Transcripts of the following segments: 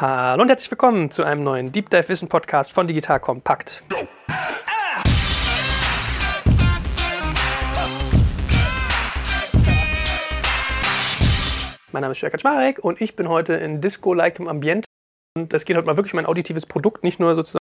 Hallo und herzlich willkommen zu einem neuen Deep Dive Wissen Podcast von Digital Kompakt. Mein Name ist Jörg Kaczmarek und ich bin heute in Disco-like im Ambiente. Und das geht heute mal wirklich um ein auditives Produkt, nicht nur sozusagen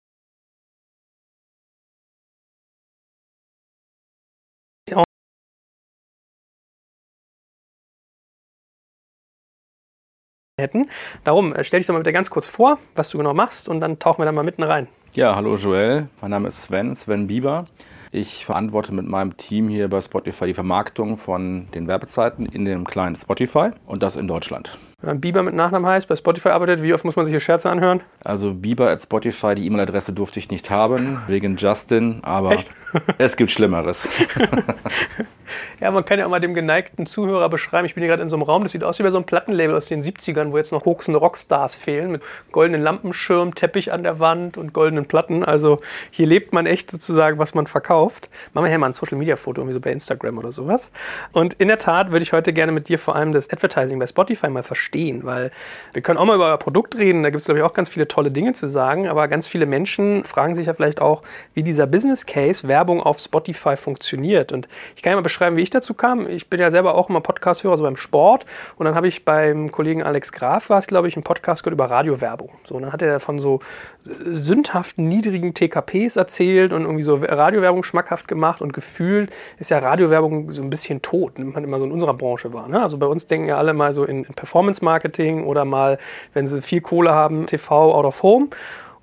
hätten. Darum äh, stell dich doch mal bitte ganz kurz vor, was du genau machst und dann tauchen wir da mal mitten rein. Ja, hallo Joel, mein Name ist Sven, Sven Bieber. Ich verantworte mit meinem Team hier bei Spotify die Vermarktung von den Werbezeiten in dem kleinen Spotify und das in Deutschland. Wenn man Bieber mit Nachnamen heißt, bei Spotify arbeitet, wie oft muss man sich hier Scherze anhören? Also Bieber at Spotify, die E-Mail-Adresse durfte ich nicht haben, wegen Justin, aber es gibt Schlimmeres. Ja, man kann ja auch mal dem geneigten Zuhörer beschreiben, ich bin hier gerade in so einem Raum, das sieht aus wie bei so einem Plattenlabel aus den 70ern, wo jetzt noch koksende Rockstars fehlen, mit goldenen Lampenschirm, Teppich an der Wand und goldenen Platten. Also hier lebt man echt sozusagen, was man verkauft. Machen wir hier mal ein Social-Media-Foto, irgendwie so bei Instagram oder sowas. Und in der Tat würde ich heute gerne mit dir vor allem das Advertising bei Spotify mal verstehen, weil wir können auch mal über euer Produkt reden, da gibt es glaube ich auch ganz viele tolle Dinge zu sagen, aber ganz viele Menschen fragen sich ja vielleicht auch, wie dieser Business Case Werbung auf Spotify funktioniert. Und ich kann ja mal beschreiben, wie ich dazu kam. Ich bin ja selber auch immer Podcast-Hörer, so beim Sport. Und dann habe ich beim Kollegen Alex Graf, war es glaube ich, einen Podcast gehört über Radiowerbung. So, und dann hat er von so sündhaften, niedrigen TKPs erzählt und irgendwie so Radiowerbung schmackhaft gemacht. Und gefühlt ist ja Radiowerbung so ein bisschen tot, wenn man immer so in unserer Branche war. Ne? Also bei uns denken ja alle mal so in, in Performance-Marketing oder mal, wenn sie viel Kohle haben, TV out of home.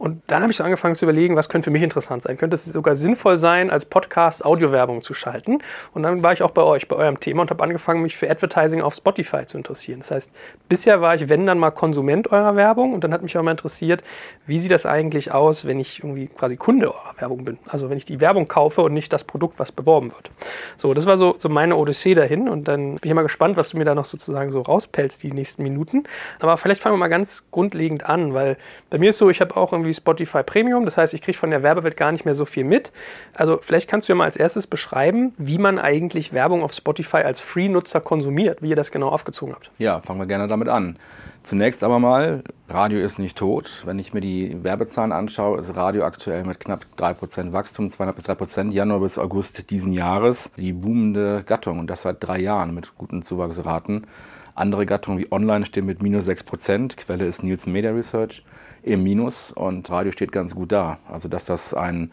Und dann habe ich so angefangen zu überlegen, was könnte für mich interessant sein. Könnte es sogar sinnvoll sein, als Podcast Audiowerbung zu schalten? Und dann war ich auch bei euch, bei eurem Thema und habe angefangen, mich für Advertising auf Spotify zu interessieren. Das heißt, bisher war ich, wenn dann mal Konsument eurer Werbung und dann hat mich auch mal interessiert, wie sieht das eigentlich aus, wenn ich irgendwie quasi Kunde eurer Werbung bin? Also wenn ich die Werbung kaufe und nicht das Produkt, was beworben wird. So, das war so, so meine Odyssee dahin und dann bin ich mal gespannt, was du mir da noch sozusagen so rauspellst die nächsten Minuten. Aber vielleicht fangen wir mal ganz grundlegend an, weil bei mir ist so, ich habe auch irgendwie wie Spotify Premium. Das heißt, ich kriege von der Werbewelt gar nicht mehr so viel mit. Also vielleicht kannst du ja mal als erstes beschreiben, wie man eigentlich Werbung auf Spotify als Free-Nutzer konsumiert, wie ihr das genau aufgezogen habt. Ja, fangen wir gerne damit an. Zunächst aber mal, Radio ist nicht tot. Wenn ich mir die Werbezahlen anschaue, ist Radio aktuell mit knapp 3% Wachstum, 2,5 bis 3% Januar bis August diesen Jahres die boomende Gattung und das seit drei Jahren mit guten Zuwachsraten. Andere Gattungen wie Online stehen mit minus 6%, Quelle ist Nielsen Media Research im Minus und Radio steht ganz gut da. Also dass das ein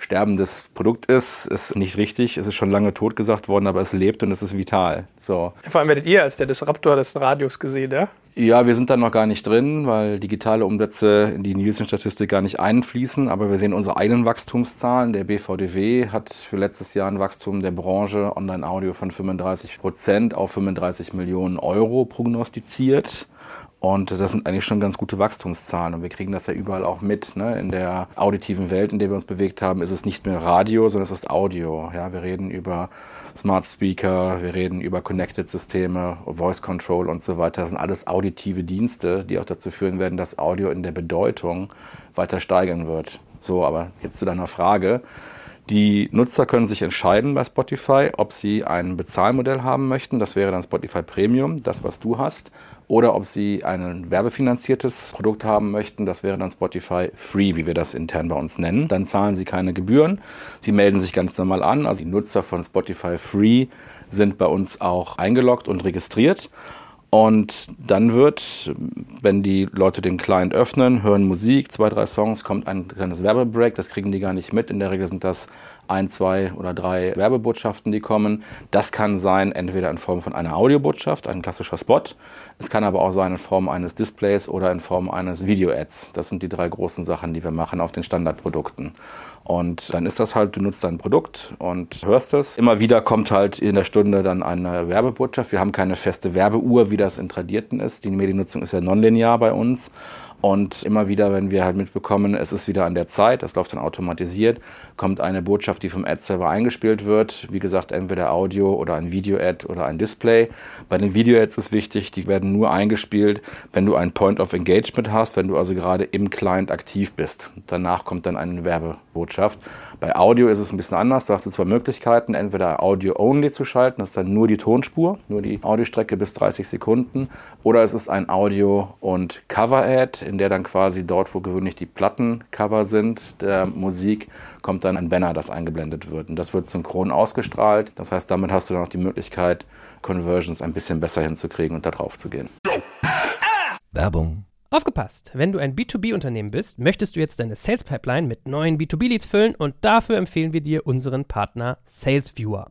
sterbendes Produkt ist, ist nicht richtig. Es ist schon lange tot gesagt worden, aber es lebt und es ist vital. So. Vor allem werdet ihr als der Disruptor des Radios gesehen, ja? Ja, wir sind da noch gar nicht drin, weil digitale Umsätze in die Nielsen-Statistik gar nicht einfließen. Aber wir sehen unsere eigenen Wachstumszahlen. Der BVDW hat für letztes Jahr ein Wachstum der Branche Online-Audio von 35 Prozent auf 35 Millionen Euro prognostiziert. Und das sind eigentlich schon ganz gute Wachstumszahlen. Und wir kriegen das ja überall auch mit. Ne? In der auditiven Welt, in der wir uns bewegt haben, ist es nicht mehr Radio, sondern es ist Audio. Ja? Wir reden über Smart Speaker, wir reden über Connected-Systeme, Voice Control und so weiter. Das sind alles auditive Dienste, die auch dazu führen werden, dass Audio in der Bedeutung weiter steigern wird. So, aber jetzt zu deiner Frage. Die Nutzer können sich entscheiden bei Spotify, ob sie ein Bezahlmodell haben möchten. Das wäre dann Spotify Premium, das was du hast. Oder ob sie ein werbefinanziertes Produkt haben möchten. Das wäre dann Spotify Free, wie wir das intern bei uns nennen. Dann zahlen sie keine Gebühren. Sie melden sich ganz normal an. Also die Nutzer von Spotify Free sind bei uns auch eingeloggt und registriert. Und dann wird, wenn die Leute den Client öffnen, hören Musik, zwei, drei Songs, kommt ein kleines Werbebreak. Das kriegen die gar nicht mit. In der Regel sind das ein, zwei oder drei Werbebotschaften, die kommen. Das kann sein entweder in Form von einer Audiobotschaft, ein klassischer Spot. Es kann aber auch sein in Form eines Displays oder in Form eines Video-Ads. Das sind die drei großen Sachen, die wir machen auf den Standardprodukten. Und dann ist das halt, du nutzt dein Produkt und hörst es. Immer wieder kommt halt in der Stunde dann eine Werbebotschaft. Wir haben keine feste Werbeuhr, wie das in Tradierten ist. Die Mediennutzung ist ja nonlinear bei uns. Und immer wieder, wenn wir halt mitbekommen, es ist wieder an der Zeit, das läuft dann automatisiert, kommt eine Botschaft, die vom Ad-Server eingespielt wird. Wie gesagt, entweder Audio oder ein Video-Ad oder ein Display. Bei den Video-Ads ist wichtig, die werden nur eingespielt, wenn du ein Point of Engagement hast, wenn du also gerade im Client aktiv bist. Danach kommt dann ein Werbe Botschaft. Bei Audio ist es ein bisschen anders. Da hast du zwei Möglichkeiten. Entweder Audio-Only zu schalten, das ist dann nur die Tonspur, nur die Audiostrecke bis 30 Sekunden. Oder es ist ein Audio- und Cover-Ad, in der dann quasi dort, wo gewöhnlich die Plattencover sind, der Musik, kommt dann ein Banner, das eingeblendet wird. Und das wird synchron ausgestrahlt. Das heißt, damit hast du dann auch die Möglichkeit, Conversions ein bisschen besser hinzukriegen und da drauf zu gehen. Werbung Aufgepasst! Wenn du ein B2B-Unternehmen bist, möchtest du jetzt deine Sales Pipeline mit neuen B2B-Leads füllen und dafür empfehlen wir dir unseren Partner SalesViewer.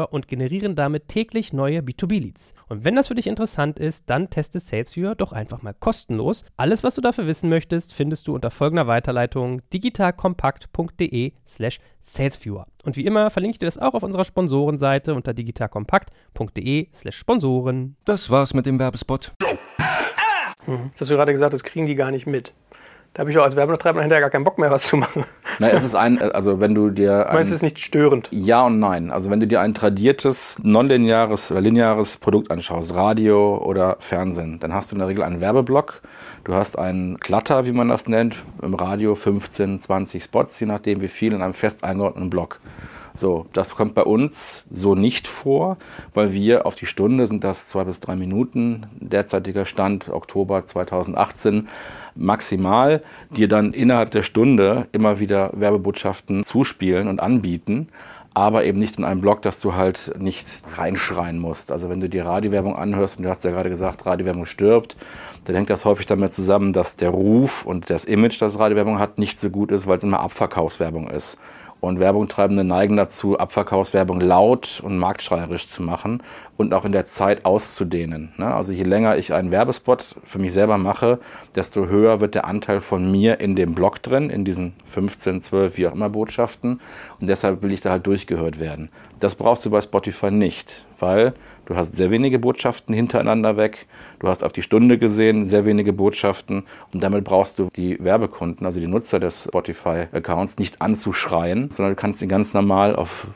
SalesViewer und generieren damit täglich neue B2B-Leads. Und wenn das für dich interessant ist, dann teste SalesViewer doch einfach mal kostenlos. Alles, was du dafür wissen möchtest, findest du unter folgender Weiterleitung digitalkompakt.de slash salesviewer. Und wie immer verlinke ich dir das auch auf unserer Sponsorenseite unter digitalkompakt.de slash Sponsoren. Das war's mit dem Werbespot. Hm. Jetzt hast du gerade gesagt, das kriegen die gar nicht mit. Da habe ich auch als Werbetreibender hinterher gar keinen Bock mehr, was zu machen. Na, es ist ein, also wenn du dir. Ein, Meinst du, es ist nicht störend? Ja und nein. Also wenn du dir ein tradiertes, nonlineares oder lineares Produkt anschaust, Radio oder Fernsehen, dann hast du in der Regel einen Werbeblock. Du hast einen Klatter, wie man das nennt, im Radio 15, 20 Spots, je nachdem wie viel, in einem fest eingeordneten Block. So, das kommt bei uns so nicht vor, weil wir auf die Stunde sind das zwei bis drei Minuten, derzeitiger Stand Oktober 2018 maximal, dir dann innerhalb der Stunde immer wieder Werbebotschaften zuspielen und anbieten aber eben nicht in einem Blog, dass du halt nicht reinschreien musst. Also wenn du die Radiowerbung anhörst, und du hast ja gerade gesagt, Radiowerbung stirbt, dann hängt das häufig damit zusammen, dass der Ruf und das Image, das Radiowerbung hat, nicht so gut ist, weil es immer Abverkaufswerbung ist. Und Werbungtreibende neigen dazu, Abverkaufswerbung laut und marktschreierisch zu machen und auch in der Zeit auszudehnen. Ne? Also je länger ich einen Werbespot für mich selber mache, desto höher wird der Anteil von mir in dem Blog drin, in diesen 15, 12, wie auch immer Botschaften. Und deshalb will ich da halt durchgehört werden. Das brauchst du bei Spotify nicht, weil du hast sehr wenige Botschaften hintereinander weg. Du hast auf die Stunde gesehen sehr wenige Botschaften und damit brauchst du die Werbekunden, also die Nutzer des Spotify-Accounts, nicht anzuschreien, sondern du kannst sie ganz normal auf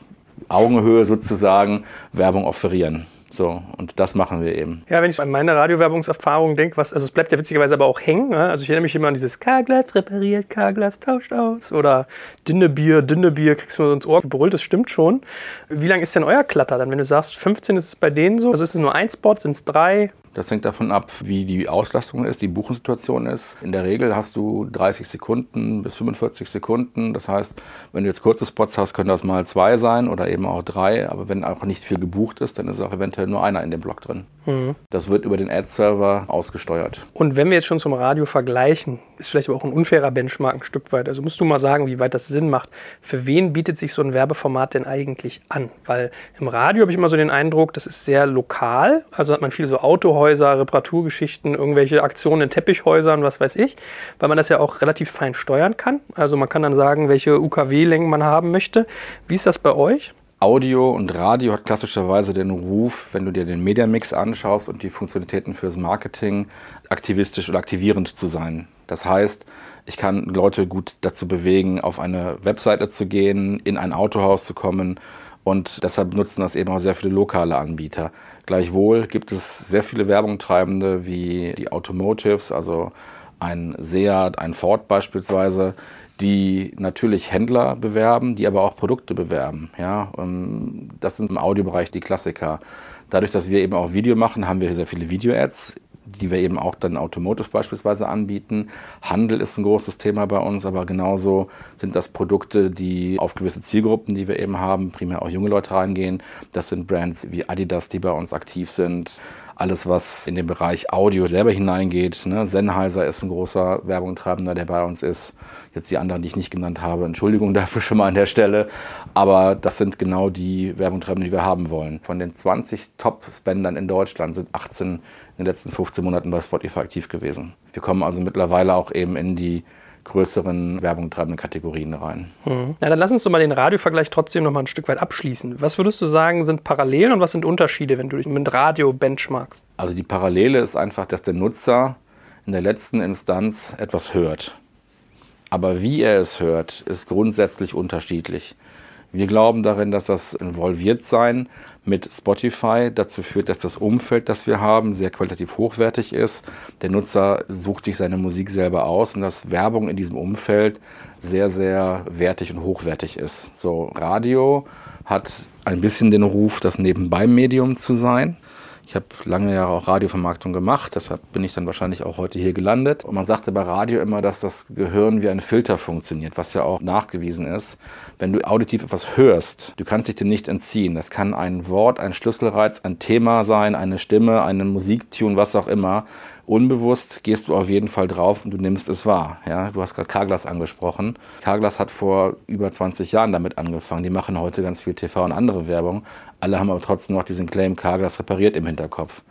Augenhöhe sozusagen Werbung offerieren. So, und das machen wir eben. Ja, wenn ich an meine Radiowerbungserfahrung denke, was, also es bleibt ja witzigerweise aber auch hängen. Ne? Also ich erinnere mich immer an dieses K-Glas repariert, K-Glas tauscht aus oder dünne Bier, dünne Bier, kriegst du ins Ohr gebrüllt, das stimmt schon. Wie lang ist denn euer Klatter dann? Wenn du sagst, 15 ist es bei denen so, also ist es nur ein Spot, sind es drei? Das hängt davon ab, wie die Auslastung ist, die Buchungssituation ist. In der Regel hast du 30 Sekunden bis 45 Sekunden. Das heißt, wenn du jetzt kurze Spots hast, können das mal zwei sein oder eben auch drei. Aber wenn auch nicht viel gebucht ist, dann ist auch eventuell nur einer in dem Block drin. Mhm. Das wird über den Ad-Server ausgesteuert. Und wenn wir jetzt schon zum Radio vergleichen, ist vielleicht aber auch ein unfairer Benchmark ein Stück weit. Also musst du mal sagen, wie weit das Sinn macht. Für wen bietet sich so ein Werbeformat denn eigentlich an? Weil im Radio habe ich immer so den Eindruck, das ist sehr lokal. Also hat man viele so Autohäuser Reparaturgeschichten, irgendwelche Aktionen in Teppichhäusern, was weiß ich, weil man das ja auch relativ fein steuern kann. Also man kann dann sagen, welche UKW-Längen man haben möchte. Wie ist das bei euch? Audio und Radio hat klassischerweise den Ruf, wenn du dir den Mediamix anschaust und die Funktionalitäten fürs Marketing, aktivistisch oder aktivierend zu sein. Das heißt, ich kann Leute gut dazu bewegen, auf eine Webseite zu gehen, in ein Autohaus zu kommen und deshalb nutzen das eben auch sehr viele lokale Anbieter. Gleichwohl gibt es sehr viele Werbungtreibende wie die Automotives, also ein Seat, ein Ford beispielsweise, die natürlich Händler bewerben, die aber auch Produkte bewerben. Ja, das sind im Audiobereich die Klassiker. Dadurch, dass wir eben auch Video machen, haben wir sehr viele Video-Ads die wir eben auch dann Automotive beispielsweise anbieten. Handel ist ein großes Thema bei uns, aber genauso sind das Produkte, die auf gewisse Zielgruppen, die wir eben haben, primär auch junge Leute reingehen. Das sind Brands wie Adidas, die bei uns aktiv sind alles, was in den Bereich Audio selber hineingeht. Ne? Sennheiser ist ein großer Werbungtreibender, der bei uns ist. Jetzt die anderen, die ich nicht genannt habe, Entschuldigung dafür schon mal an der Stelle. Aber das sind genau die Werbungtreibenden, die wir haben wollen. Von den 20 Top-Spendern in Deutschland sind 18 in den letzten 15 Monaten bei Spotify aktiv gewesen. Wir kommen also mittlerweile auch eben in die größeren Werbung treibenden Kategorien rein. Mhm. Na, dann lass uns doch mal den Radiovergleich trotzdem noch mal ein Stück weit abschließen. Was würdest du sagen, sind Parallelen und was sind Unterschiede, wenn du dich mit Radio benchmarkst? Also die Parallele ist einfach, dass der Nutzer in der letzten Instanz etwas hört. Aber wie er es hört, ist grundsätzlich unterschiedlich. Wir glauben darin, dass das Involviertsein mit Spotify dazu führt, dass das Umfeld, das wir haben, sehr qualitativ hochwertig ist. Der Nutzer sucht sich seine Musik selber aus und dass Werbung in diesem Umfeld sehr, sehr wertig und hochwertig ist. So, Radio hat ein bisschen den Ruf, das Nebenbei-Medium zu sein. Ich habe lange Jahre auch Radiovermarktung gemacht, deshalb bin ich dann wahrscheinlich auch heute hier gelandet. Und man sagte bei Radio immer, dass das Gehirn wie ein Filter funktioniert, was ja auch nachgewiesen ist. Wenn du auditiv etwas hörst, du kannst dich dem nicht entziehen. Das kann ein Wort, ein Schlüsselreiz, ein Thema sein, eine Stimme, eine Musiktune, was auch immer unbewusst gehst du auf jeden Fall drauf und du nimmst es wahr. Ja, du hast gerade Carglass angesprochen. Carglass hat vor über 20 Jahren damit angefangen. Die machen heute ganz viel TV und andere Werbung. Alle haben aber trotzdem noch diesen Claim Carglass repariert im Hinterkopf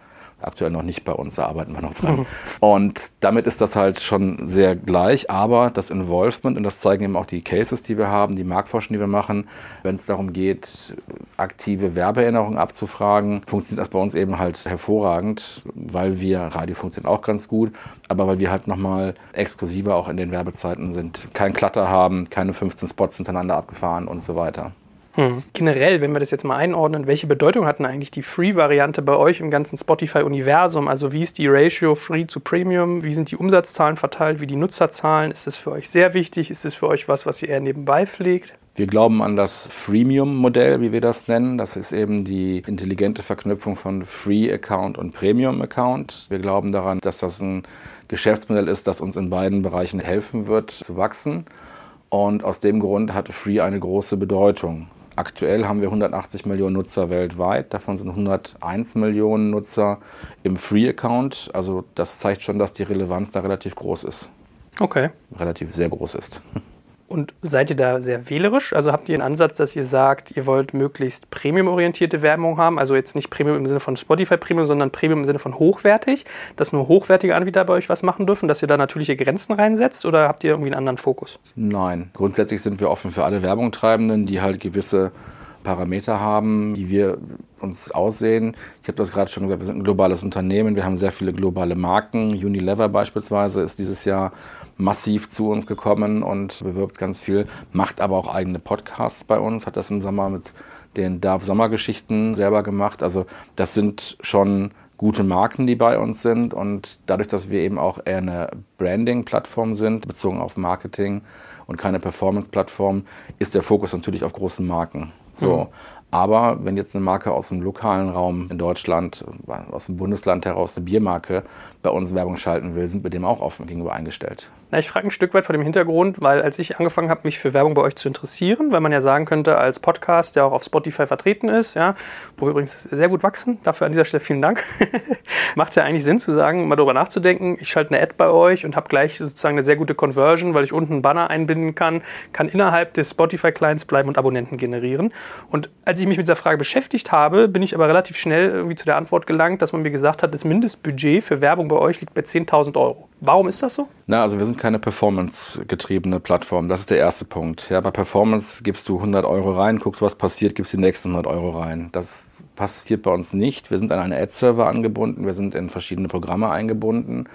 aktuell noch nicht bei uns, da arbeiten wir noch dran. Und damit ist das halt schon sehr gleich, aber das Involvement, und das zeigen eben auch die Cases, die wir haben, die Marktforschung, die wir machen, wenn es darum geht, aktive Werbeerinnerungen abzufragen, funktioniert das bei uns eben halt hervorragend, weil wir, Radio funktioniert auch ganz gut, aber weil wir halt nochmal exklusiver auch in den Werbezeiten sind, kein Klatter haben, keine 15 Spots hintereinander abgefahren und so weiter. Hm. Generell, wenn wir das jetzt mal einordnen, welche Bedeutung hat denn eigentlich die Free-Variante bei euch im ganzen Spotify-Universum? Also wie ist die Ratio Free zu Premium? Wie sind die Umsatzzahlen verteilt? Wie die Nutzerzahlen? Ist das für euch sehr wichtig? Ist das für euch was, was ihr eher nebenbei pflegt? Wir glauben an das Freemium-Modell, wie wir das nennen. Das ist eben die intelligente Verknüpfung von Free-Account und Premium-Account. Wir glauben daran, dass das ein Geschäftsmodell ist, das uns in beiden Bereichen helfen wird zu wachsen. Und aus dem Grund hat Free eine große Bedeutung. Aktuell haben wir 180 Millionen Nutzer weltweit, davon sind 101 Millionen Nutzer im Free-Account. Also das zeigt schon, dass die Relevanz da relativ groß ist. Okay. Relativ sehr groß ist. Und seid ihr da sehr wählerisch? Also habt ihr einen Ansatz, dass ihr sagt, ihr wollt möglichst premium-orientierte Werbung haben? Also jetzt nicht Premium im Sinne von Spotify Premium, sondern Premium im Sinne von hochwertig, dass nur hochwertige Anbieter bei euch was machen dürfen, dass ihr da natürliche Grenzen reinsetzt oder habt ihr irgendwie einen anderen Fokus? Nein, grundsätzlich sind wir offen für alle Werbungtreibenden, die halt gewisse Parameter haben, wie wir uns aussehen. Ich habe das gerade schon gesagt, wir sind ein globales Unternehmen, wir haben sehr viele globale Marken. Unilever beispielsweise ist dieses Jahr massiv zu uns gekommen und bewirbt ganz viel, macht aber auch eigene Podcasts bei uns, hat das im Sommer mit den Darf Sommergeschichten selber gemacht. Also das sind schon gute Marken, die bei uns sind und dadurch, dass wir eben auch eher eine Branding-Plattform sind, bezogen auf Marketing und keine Performance-Plattform, ist der Fokus natürlich auf großen Marken. So. Mhm. Aber wenn jetzt eine Marke aus dem lokalen Raum in Deutschland, aus dem Bundesland heraus, eine Biermarke bei uns Werbung schalten will, sind wir dem auch offen gegenüber eingestellt. Na, ich frage ein Stück weit vor dem Hintergrund, weil als ich angefangen habe, mich für Werbung bei euch zu interessieren, weil man ja sagen könnte, als Podcast, der auch auf Spotify vertreten ist, ja, wo wir übrigens sehr gut wachsen, dafür an dieser Stelle vielen Dank, macht es ja eigentlich Sinn zu sagen, mal darüber nachzudenken, ich schalte eine Ad bei euch und habe gleich sozusagen eine sehr gute Conversion, weil ich unten einen Banner einbinden kann, kann innerhalb des Spotify-Clients bleiben und Abonnenten generieren. Und als ich mich mit dieser Frage beschäftigt habe, bin ich aber relativ schnell irgendwie zu der Antwort gelangt, dass man mir gesagt hat, das Mindestbudget für Werbung bei euch liegt bei 10.000 Euro. Warum ist das so? Na, also wir sind keine Performance-getriebene Plattform. Das ist der erste Punkt. Ja, bei Performance gibst du 100 Euro rein, guckst, was passiert, gibst die nächsten 100 Euro rein. Das passiert bei uns nicht. Wir sind an einen Ad-Server angebunden, wir sind in verschiedene Programme eingebunden.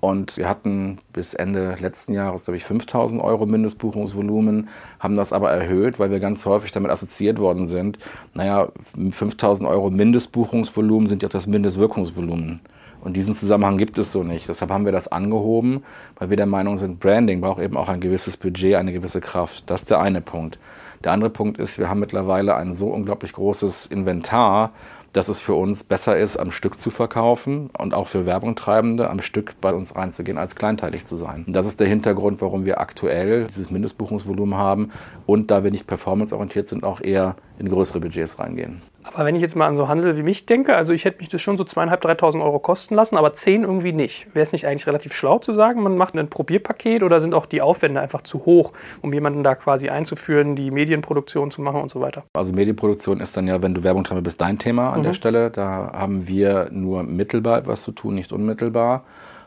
Und wir hatten bis Ende letzten Jahres, glaube ich, 5000 Euro Mindestbuchungsvolumen, haben das aber erhöht, weil wir ganz häufig damit assoziiert worden sind. Naja, 5000 Euro Mindestbuchungsvolumen sind ja auch das Mindestwirkungsvolumen. Und diesen Zusammenhang gibt es so nicht. Deshalb haben wir das angehoben, weil wir der Meinung sind, Branding braucht eben auch ein gewisses Budget, eine gewisse Kraft. Das ist der eine Punkt. Der andere Punkt ist, wir haben mittlerweile ein so unglaublich großes Inventar, dass es für uns besser ist, am Stück zu verkaufen und auch für Werbungtreibende am Stück bei uns reinzugehen, als kleinteilig zu sein. Und das ist der Hintergrund, warum wir aktuell dieses Mindestbuchungsvolumen haben und da wir nicht performanceorientiert sind, auch eher in größere Budgets reingehen. Aber wenn ich jetzt mal an so Hansel wie mich denke, also ich hätte mich das schon so zweieinhalb, dreitausend Euro kosten lassen, aber zehn irgendwie nicht. Wäre es nicht eigentlich relativ schlau zu sagen, man macht ein Probierpaket oder sind auch die Aufwände einfach zu hoch, um jemanden da quasi einzuführen, die Medienproduktion zu machen und so weiter? Also Medienproduktion ist dann ja, wenn du Werbung treibst, bist dein Thema an mhm. der Stelle. Da haben wir nur mittelbar etwas zu tun, nicht unmittelbar.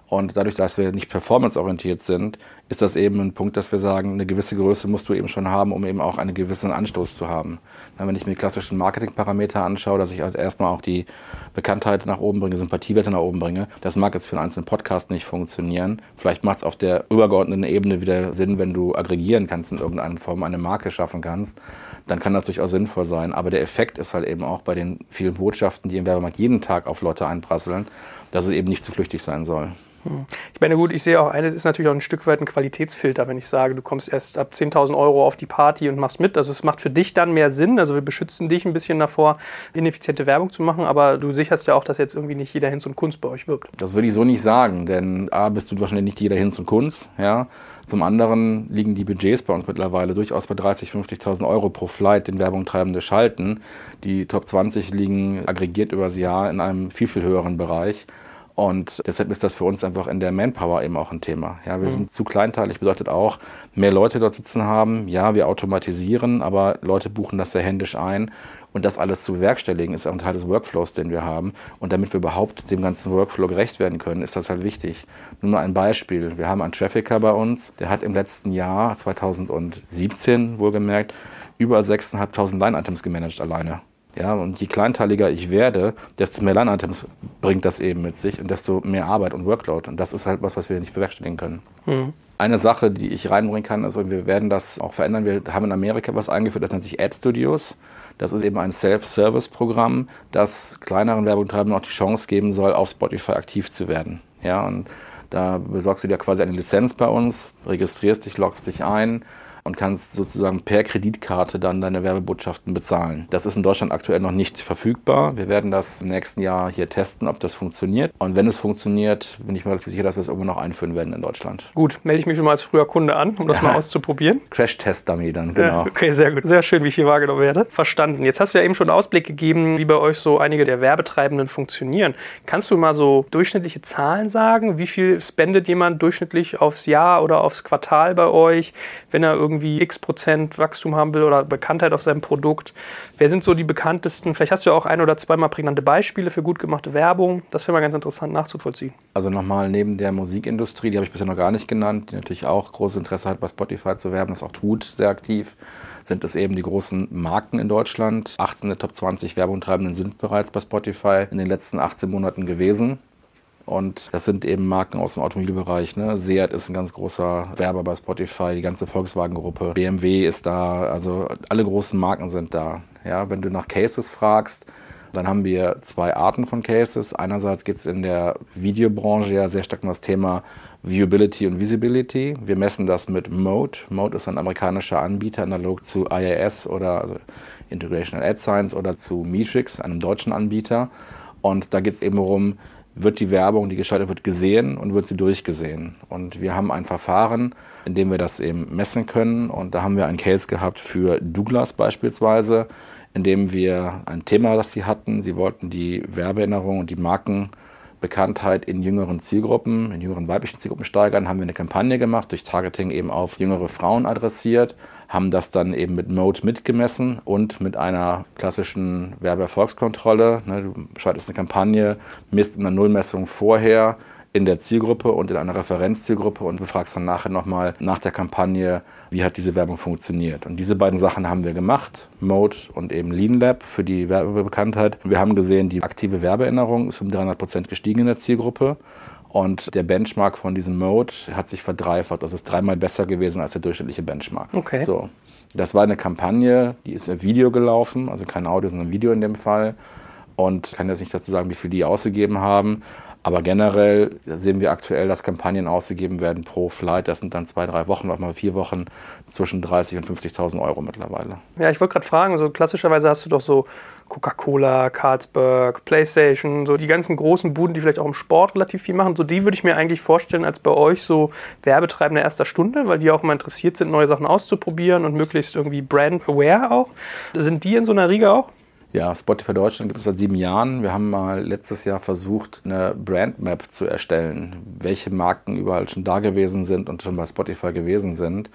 Und dadurch, dass wir nicht performanceorientiert sind, ist das eben ein Punkt, dass wir sagen, eine gewisse Größe musst du eben schon haben, um eben auch einen gewissen Anstoß zu haben. Wenn ich mir klassischen Marketingparameter anschaue, dass ich also erstmal auch die Bekanntheit nach oben bringe, Sympathiewerte nach oben bringe, das mag jetzt für einen einzelnen Podcast nicht funktionieren. Vielleicht macht es auf der übergeordneten Ebene wieder Sinn, wenn du aggregieren kannst in irgendeiner Form, eine Marke schaffen kannst, dann kann das durchaus sinnvoll sein. Aber der Effekt ist halt eben auch bei den vielen Botschaften, die im Werbemarkt jeden Tag auf Leute einprasseln, dass es eben nicht zu flüchtig sein soll. Ich meine, gut, ich sehe auch, eines ist natürlich auch ein Stück weit ein Qualitätsfilter, wenn ich sage, du kommst erst ab 10.000 Euro auf die Party und machst mit. Also es macht für dich dann mehr Sinn. Also wir beschützen dich ein bisschen davor, ineffiziente Werbung zu machen, aber du sicherst ja auch, dass jetzt irgendwie nicht jeder Hinz und Kunst bei euch wirbt. Das würde ich so nicht sagen, denn A, bist du wahrscheinlich nicht jeder Hinz und Kunst, ja. Zum anderen liegen die Budgets bei uns mittlerweile durchaus bei 30.000, 50.000 Euro pro Flight, den Werbung treibende Schalten. Die Top 20 liegen aggregiert übers Jahr in einem viel, viel höheren Bereich. Und deshalb ist das für uns einfach in der Manpower eben auch ein Thema. Ja, wir mhm. sind zu kleinteilig, bedeutet auch, mehr Leute dort sitzen haben. Ja, wir automatisieren, aber Leute buchen das sehr händisch ein. Und das alles zu bewerkstelligen, ist auch ein Teil des Workflows, den wir haben. Und damit wir überhaupt dem ganzen Workflow gerecht werden können, ist das halt wichtig. Nur mal ein Beispiel. Wir haben einen Trafficker bei uns, der hat im letzten Jahr, 2017 wohlgemerkt, über 6.500 Line-Items gemanagt alleine. Ja, und je kleinteiliger ich werde, desto mehr Line-Items bringt das eben mit sich und desto mehr Arbeit und Workload. Und das ist halt was, was wir nicht bewerkstelligen können. Mhm. Eine Sache, die ich reinbringen kann, also wir werden das auch verändern. Wir haben in Amerika was eingeführt, das nennt sich Ad Studios. Das ist eben ein Self-Service-Programm, das kleineren Werbetreibenden auch die Chance geben soll, auf Spotify aktiv zu werden. Ja, und da besorgst du dir quasi eine Lizenz bei uns, registrierst dich, loggst dich ein und kannst sozusagen per Kreditkarte dann deine Werbebotschaften bezahlen. Das ist in Deutschland aktuell noch nicht verfügbar. Wir werden das im nächsten Jahr hier testen, ob das funktioniert. Und wenn es funktioniert, bin ich mir sicher, dass wir es irgendwo noch einführen werden in Deutschland. Gut, melde ich mich schon mal als früher Kunde an, um das ja. mal auszuprobieren. Crash-Test-Dummy dann, genau. Ja, okay, sehr gut. Sehr schön, wie ich hier wahrgenommen werde. Verstanden. Jetzt hast du ja eben schon einen Ausblick gegeben, wie bei euch so einige der Werbetreibenden funktionieren. Kannst du mal so durchschnittliche Zahlen sagen? Wie viel spendet jemand durchschnittlich aufs Jahr oder aufs Quartal bei euch, wenn er irgendwie irgendwie x Prozent Wachstum haben will oder Bekanntheit auf seinem Produkt. Wer sind so die bekanntesten? Vielleicht hast du ja auch ein oder zweimal prägnante Beispiele für gut gemachte Werbung. Das wäre mal ganz interessant nachzuvollziehen. Also nochmal neben der Musikindustrie, die habe ich bisher noch gar nicht genannt, die natürlich auch großes Interesse hat, bei Spotify zu werben, das auch tut, sehr aktiv, sind es eben die großen Marken in Deutschland. 18 der Top 20 Werbungtreibenden sind bereits bei Spotify in den letzten 18 Monaten gewesen. Und das sind eben Marken aus dem Automobilbereich. Ne? Seat ist ein ganz großer Werber bei Spotify, die ganze Volkswagen-Gruppe. BMW ist da, also alle großen Marken sind da. Ja, wenn du nach Cases fragst, dann haben wir zwei Arten von Cases. Einerseits geht es in der Videobranche ja sehr stark um das Thema Viewability und Visibility. Wir messen das mit Mode. Mode ist ein amerikanischer Anbieter, analog zu IAS oder also Integrational Ad Science oder zu Metrix, einem deutschen Anbieter. Und da geht es eben darum, wird die Werbung, die geschaltet wird, gesehen und wird sie durchgesehen. Und wir haben ein Verfahren, in dem wir das eben messen können. Und da haben wir einen Case gehabt für Douglas beispielsweise, in dem wir ein Thema, das sie hatten. Sie wollten die Werbeerinnerung und die Markenbekanntheit in jüngeren Zielgruppen, in jüngeren weiblichen Zielgruppen steigern, haben wir eine Kampagne gemacht, durch Targeting eben auf jüngere Frauen adressiert, haben das dann eben mit Mode mitgemessen und mit einer klassischen Werbeerfolgskontrolle. Ne, du schaltest eine Kampagne, misst in der Nullmessung vorher in der Zielgruppe und in einer Referenzzielgruppe und befragst dann nachher nochmal nach der Kampagne, wie hat diese Werbung funktioniert. Und diese beiden Sachen haben wir gemacht, Mode und eben Lean Lab für die Werbebekanntheit. Wir haben gesehen, die aktive Werbeerinnerung ist um 300 Prozent gestiegen in der Zielgruppe und der Benchmark von diesem Mode hat sich verdreifacht. Das ist dreimal besser gewesen als der durchschnittliche Benchmark. Okay. So. Das war eine Kampagne, die ist im Video gelaufen, also kein Audio, sondern Video in dem Fall. Und ich kann jetzt nicht dazu sagen, wie viel die ausgegeben haben. Aber generell sehen wir aktuell, dass Kampagnen ausgegeben werden pro Flight. Das sind dann zwei, drei Wochen, auch mal vier Wochen zwischen 30.000 und 50.000 Euro mittlerweile. Ja, ich wollte gerade fragen, so klassischerweise hast du doch so Coca-Cola, Carlsberg, PlayStation, so die ganzen großen Buden, die vielleicht auch im Sport relativ viel machen. So die würde ich mir eigentlich vorstellen als bei euch so Werbetreibende erster Stunde, weil die auch immer interessiert sind, neue Sachen auszuprobieren und möglichst irgendwie brand-aware auch. Sind die in so einer Riege auch? Ja, Spotify Deutschland gibt es seit sieben Jahren. Wir haben mal letztes Jahr versucht, eine Brandmap zu erstellen, welche Marken überall schon da gewesen sind und schon bei Spotify gewesen sind.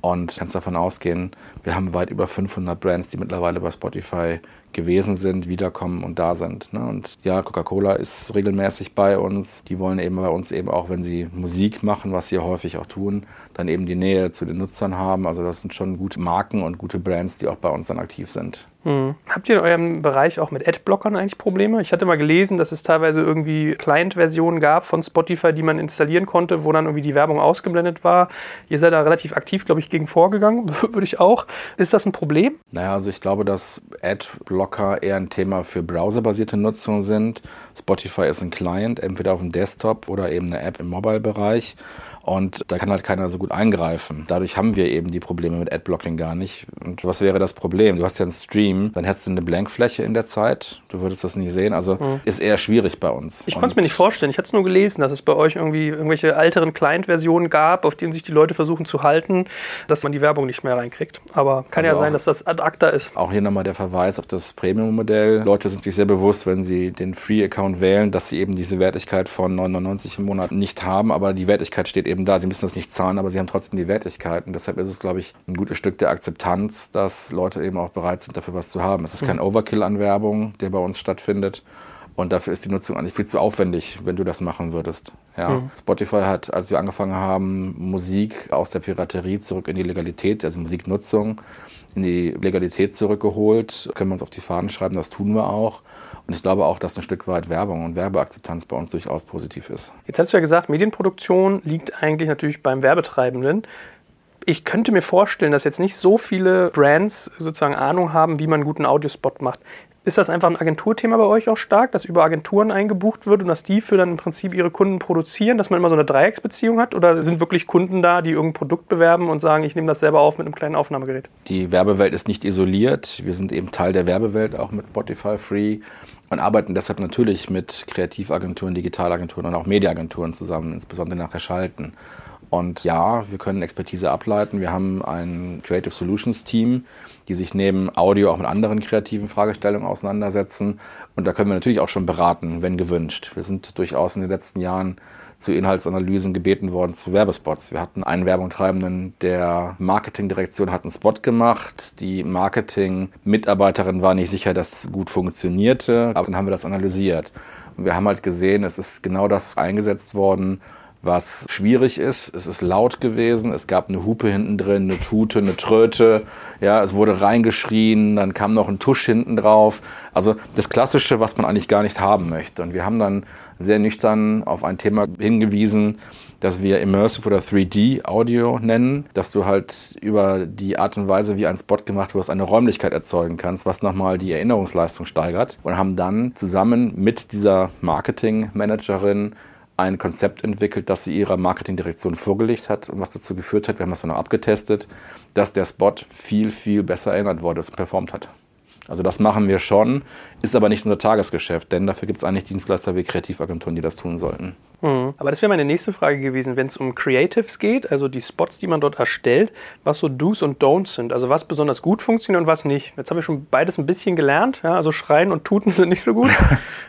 Und kannst davon ausgehen, wir haben weit über 500 Brands, die mittlerweile bei Spotify gewesen sind, wiederkommen und da sind. Ne? Und ja, Coca-Cola ist regelmäßig bei uns. Die wollen eben bei uns eben auch, wenn sie Musik machen, was sie häufig auch tun, dann eben die Nähe zu den Nutzern haben. Also das sind schon gute Marken und gute Brands, die auch bei uns dann aktiv sind. Hm. Habt ihr in eurem Bereich auch mit Adblockern eigentlich Probleme? Ich hatte mal gelesen, dass es teilweise irgendwie Client-Versionen gab von Spotify, die man installieren konnte, wo dann irgendwie die Werbung ausgeblendet war. Ihr seid da relativ aktiv, glaube ich, gegen vorgegangen, würde ich auch. Ist das ein Problem? Naja, also ich glaube, dass Adblocker eher ein Thema für browserbasierte Nutzung sind. Spotify ist ein Client, entweder auf dem Desktop oder eben eine App im Mobile-Bereich. Und da kann halt keiner so gut eingreifen. Dadurch haben wir eben die Probleme mit Adblocking gar nicht. Und was wäre das Problem? Du hast ja einen Stream, dann hättest du eine Blankfläche in der Zeit. Du würdest das nicht sehen. Also mhm. ist eher schwierig bei uns. Ich konnte es mir nicht vorstellen. Ich hatte es nur gelesen, dass es bei euch irgendwie irgendwelche älteren Client-Versionen gab, auf denen sich die Leute versuchen zu halten, dass man die Werbung nicht mehr reinkriegt. Aber kann also ja sein, dass das ad acta ist. Auch hier nochmal der Verweis auf das Premium-Modell. Leute sind sich sehr bewusst, wenn sie den Free-Account wählen, dass sie eben diese Wertigkeit von 9,99 im Monat nicht haben. Aber die Wertigkeit steht eben da. Sie müssen das nicht zahlen, aber sie haben trotzdem die Wertigkeit. Und deshalb ist es, glaube ich, ein gutes Stück der Akzeptanz, dass Leute eben auch bereit sind, dafür was zu haben. Es ist kein mhm. Overkill an Werbung, der bei uns stattfindet. Und dafür ist die Nutzung eigentlich viel zu aufwendig, wenn du das machen würdest. Ja. Mhm. Spotify hat, als wir angefangen haben, Musik aus der Piraterie zurück in die Legalität, also Musiknutzung, in die Legalität zurückgeholt. Können wir uns auf die Fahnen schreiben, das tun wir auch. Und ich glaube auch, dass ein Stück weit Werbung und Werbeakzeptanz bei uns durchaus positiv ist. Jetzt hast du ja gesagt, Medienproduktion liegt eigentlich natürlich beim Werbetreibenden. Ich könnte mir vorstellen, dass jetzt nicht so viele Brands sozusagen Ahnung haben, wie man einen guten Audiospot macht. Ist das einfach ein Agenturthema bei euch auch stark, dass über Agenturen eingebucht wird und dass die für dann im Prinzip ihre Kunden produzieren, dass man immer so eine Dreiecksbeziehung hat? Oder sind wirklich Kunden da, die irgendein Produkt bewerben und sagen, ich nehme das selber auf mit einem kleinen Aufnahmegerät? Die Werbewelt ist nicht isoliert. Wir sind eben Teil der Werbewelt, auch mit Spotify Free und arbeiten deshalb natürlich mit Kreativagenturen, Digitalagenturen und auch Mediaagenturen zusammen, insbesondere nachher Schalten. Und ja, wir können Expertise ableiten. Wir haben ein Creative Solutions Team, die sich neben Audio auch mit anderen kreativen Fragestellungen auseinandersetzen. Und da können wir natürlich auch schon beraten, wenn gewünscht. Wir sind durchaus in den letzten Jahren zu Inhaltsanalysen gebeten worden zu Werbespots. Wir hatten einen Werbungtreibenden der Marketingdirektion hat einen Spot gemacht. Die Marketing-Mitarbeiterin war nicht sicher, dass es gut funktionierte. Aber dann haben wir das analysiert. Und wir haben halt gesehen, es ist genau das eingesetzt worden, was schwierig ist. Es ist laut gewesen, es gab eine Hupe hinten drin, eine Tute, eine Tröte, ja, es wurde reingeschrien, dann kam noch ein Tusch hinten drauf. Also das Klassische, was man eigentlich gar nicht haben möchte. Und wir haben dann sehr nüchtern auf ein Thema hingewiesen, das wir Immersive oder 3D Audio nennen, dass du halt über die Art und Weise, wie ein Spot gemacht wird, eine Räumlichkeit erzeugen kannst, was nochmal die Erinnerungsleistung steigert. Und haben dann zusammen mit dieser Marketing-Managerin ein Konzept entwickelt, das sie ihrer Marketingdirektion vorgelegt hat und was dazu geführt hat, wir haben das dann noch abgetestet, dass der Spot viel, viel besser erinnert wurde und performt hat. Also das machen wir schon, ist aber nicht unser Tagesgeschäft, denn dafür gibt es eigentlich Dienstleister wie Kreativagenturen, die das tun sollten. Mhm. Aber das wäre meine nächste Frage gewesen, wenn es um Creatives geht, also die Spots, die man dort erstellt, was so Do's und Don'ts sind. Also was besonders gut funktioniert und was nicht. Jetzt haben wir schon beides ein bisschen gelernt. Ja? Also Schreien und Tuten sind nicht so gut.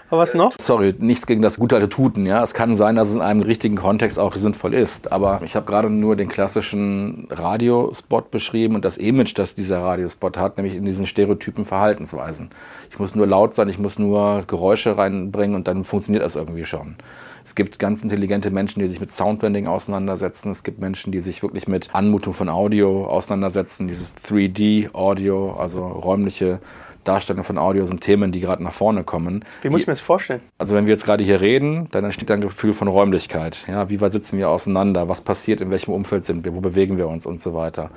Aber was noch? Sorry, nichts gegen das gute alte Tuten. Ja? Es kann sein, dass es in einem richtigen Kontext auch sinnvoll ist. Aber ich habe gerade nur den klassischen Radiospot beschrieben und das Image, das dieser Radiospot hat, nämlich in diesen stereotypen Verhaltensweisen. Ich muss nur laut sein, ich muss nur Geräusche reinbringen und dann funktioniert das irgendwie schon. Es gibt ganz intelligente Menschen, die sich mit Soundblending auseinandersetzen. Es gibt Menschen, die sich wirklich mit Anmutung von Audio auseinandersetzen. Dieses 3D-Audio, also räumliche Darstellung von Audio sind Themen, die gerade nach vorne kommen. Wie muss ich mir das vorstellen? Also wenn wir jetzt gerade hier reden, dann entsteht ein Gefühl von Räumlichkeit. Ja, wie weit sitzen wir auseinander? Was passiert? In welchem Umfeld sind wir? Wo bewegen wir uns und so weiter?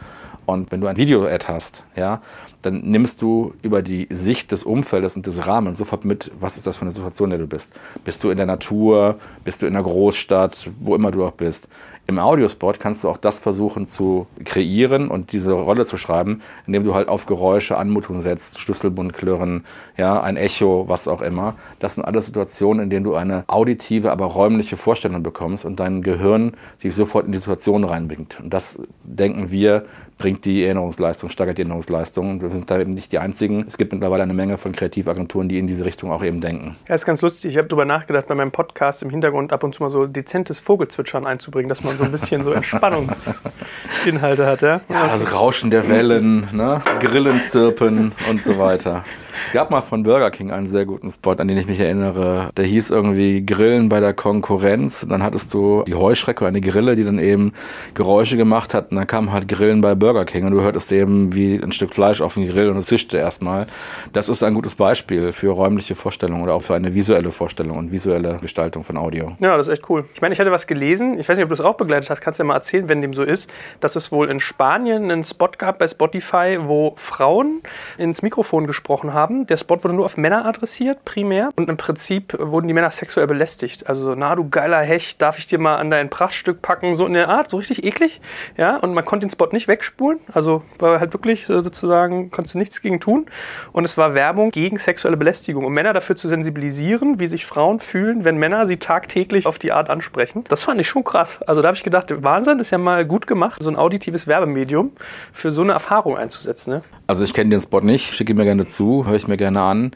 Und wenn du ein Video-Ad hast, ja, dann nimmst du über die Sicht des Umfeldes und des Rahmens sofort mit, was ist das für eine Situation, in der du bist. Bist du in der Natur? Bist du in einer Großstadt, wo immer du auch bist. Im Audiospot kannst du auch das versuchen zu kreieren und diese Rolle zu schreiben, indem du halt auf Geräusche Anmutung setzt, Schlüsselbundklirren, ja, ein Echo, was auch immer. Das sind alles Situationen, in denen du eine auditive, aber räumliche Vorstellung bekommst und dein Gehirn sich sofort in die Situation reinbringt. Und das denken wir, bringt die Erinnerungsleistung, steigert die Erinnerungsleistung. Wir sind da eben nicht die Einzigen. Es gibt mittlerweile eine Menge von Kreativagenturen, die in diese Richtung auch eben denken. Ja, ist ganz lustig. Ich habe darüber nachgedacht, bei meinem Podcast im Hintergrund ab und zu mal so dezentes Vogelzwitschern einzubringen, dass man so ein bisschen so Entspannungsinhalte hat. Ja, ja das Rauschen der Wellen, ne? Grillen zirpen und so weiter. Es gab mal von Burger King einen sehr guten Spot, an den ich mich erinnere. Der hieß irgendwie Grillen bei der Konkurrenz. Und dann hattest du die Heuschrecke, eine Grille, die dann eben Geräusche gemacht hat. Und dann kam halt Grillen bei Burger King. Und du hörtest eben wie ein Stück Fleisch auf den Grill und es zischte erstmal. Das ist ein gutes Beispiel für räumliche Vorstellungen oder auch für eine visuelle Vorstellung und visuelle Gestaltung von Audio. Ja, das ist echt cool. Ich meine, ich hatte was gelesen. Ich weiß nicht, ob du es auch begleitet hast. Kannst du ja mal erzählen, wenn dem so ist, dass es wohl in Spanien einen Spot gab bei Spotify, wo Frauen ins Mikrofon gesprochen haben haben. Der Spot wurde nur auf Männer adressiert, primär. Und im Prinzip wurden die Männer sexuell belästigt. Also, na du geiler Hecht, darf ich dir mal an dein Prachtstück packen? So in der Art, so richtig eklig. Ja, und man konnte den Spot nicht wegspulen. Also war halt wirklich äh, sozusagen, konntest du nichts gegen tun. Und es war Werbung gegen sexuelle Belästigung, um Männer dafür zu sensibilisieren, wie sich Frauen fühlen, wenn Männer sie tagtäglich auf die Art ansprechen. Das fand ich schon krass. Also da habe ich gedacht, Wahnsinn, ist ja mal gut gemacht, so ein auditives Werbemedium für so eine Erfahrung einzusetzen. Ne? Also ich kenne den Spot nicht, schicke ihn mir gerne zu, höre ich mir gerne an.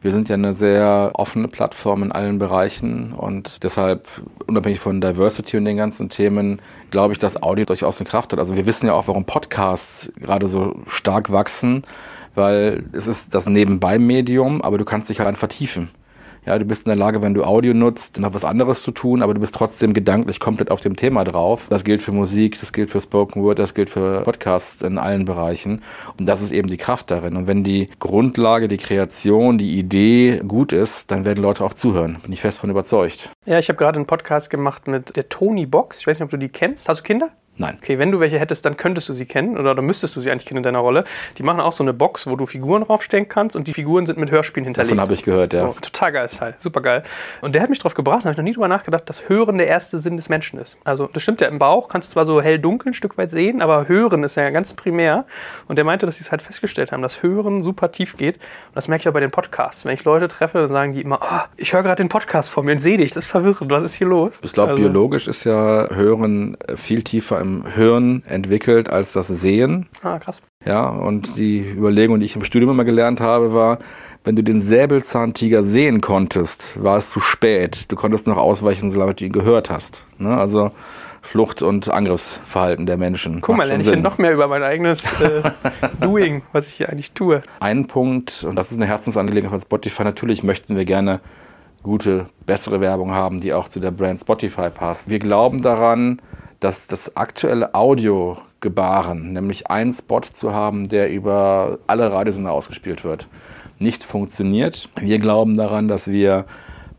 Wir sind ja eine sehr offene Plattform in allen Bereichen und deshalb, unabhängig von Diversity und den ganzen Themen, glaube ich, dass Audio durchaus eine Kraft hat. Also wir wissen ja auch, warum Podcasts gerade so stark wachsen, weil es ist das Nebenbei-Medium, aber du kannst dich halt vertiefen. Ja, du bist in der Lage, wenn du Audio nutzt, noch was anderes zu tun, aber du bist trotzdem gedanklich komplett auf dem Thema drauf. Das gilt für Musik, das gilt für Spoken Word, das gilt für Podcasts in allen Bereichen. Und das ist eben die Kraft darin. Und wenn die Grundlage, die Kreation, die Idee gut ist, dann werden Leute auch zuhören. Bin ich fest von überzeugt. Ja, ich habe gerade einen Podcast gemacht mit der Tony Box. Ich weiß nicht, ob du die kennst. Hast du Kinder? Nein. Okay, wenn du welche hättest, dann könntest du sie kennen oder dann müsstest du sie eigentlich kennen in deiner Rolle. Die machen auch so eine Box, wo du Figuren draufstellen kannst und die Figuren sind mit Hörspielen hinterlegt. Davon habe ich gehört, ja. So, total geil Teil, super geil. Und der hat mich drauf gebracht, habe ich noch nie drüber nachgedacht, dass Hören der erste Sinn des Menschen ist. Also das stimmt ja im Bauch, kannst du zwar so hell-dunkel ein Stück weit sehen, aber Hören ist ja ganz primär. Und der meinte, dass sie es halt festgestellt haben, dass Hören super tief geht. Und das merke ich auch bei den Podcasts. Wenn ich Leute treffe, dann sagen die immer, oh, ich höre gerade den Podcast vor mir und sehe dich, das ist verwirrend, was ist hier los? Ich glaube, also, biologisch ist ja Hören viel tiefer im Hirn entwickelt als das Sehen. Ah, krass. Ja, und die Überlegung, die ich im Studium immer gelernt habe, war, wenn du den Säbelzahntiger sehen konntest, war es zu spät. Du konntest noch ausweichen, solange du ihn gehört hast. Ne? Also Flucht- und Angriffsverhalten der Menschen. Guck mal, lerne ich hier noch mehr über mein eigenes äh, Doing, was ich hier eigentlich tue. Ein Punkt, und das ist eine Herzensangelegenheit von Spotify, natürlich möchten wir gerne gute, bessere Werbung haben, die auch zu der Brand Spotify passt. Wir glauben daran, dass das aktuelle Audiogebaren, nämlich einen Spot zu haben, der über alle Radiosender ausgespielt wird, nicht funktioniert. Wir glauben daran, dass wir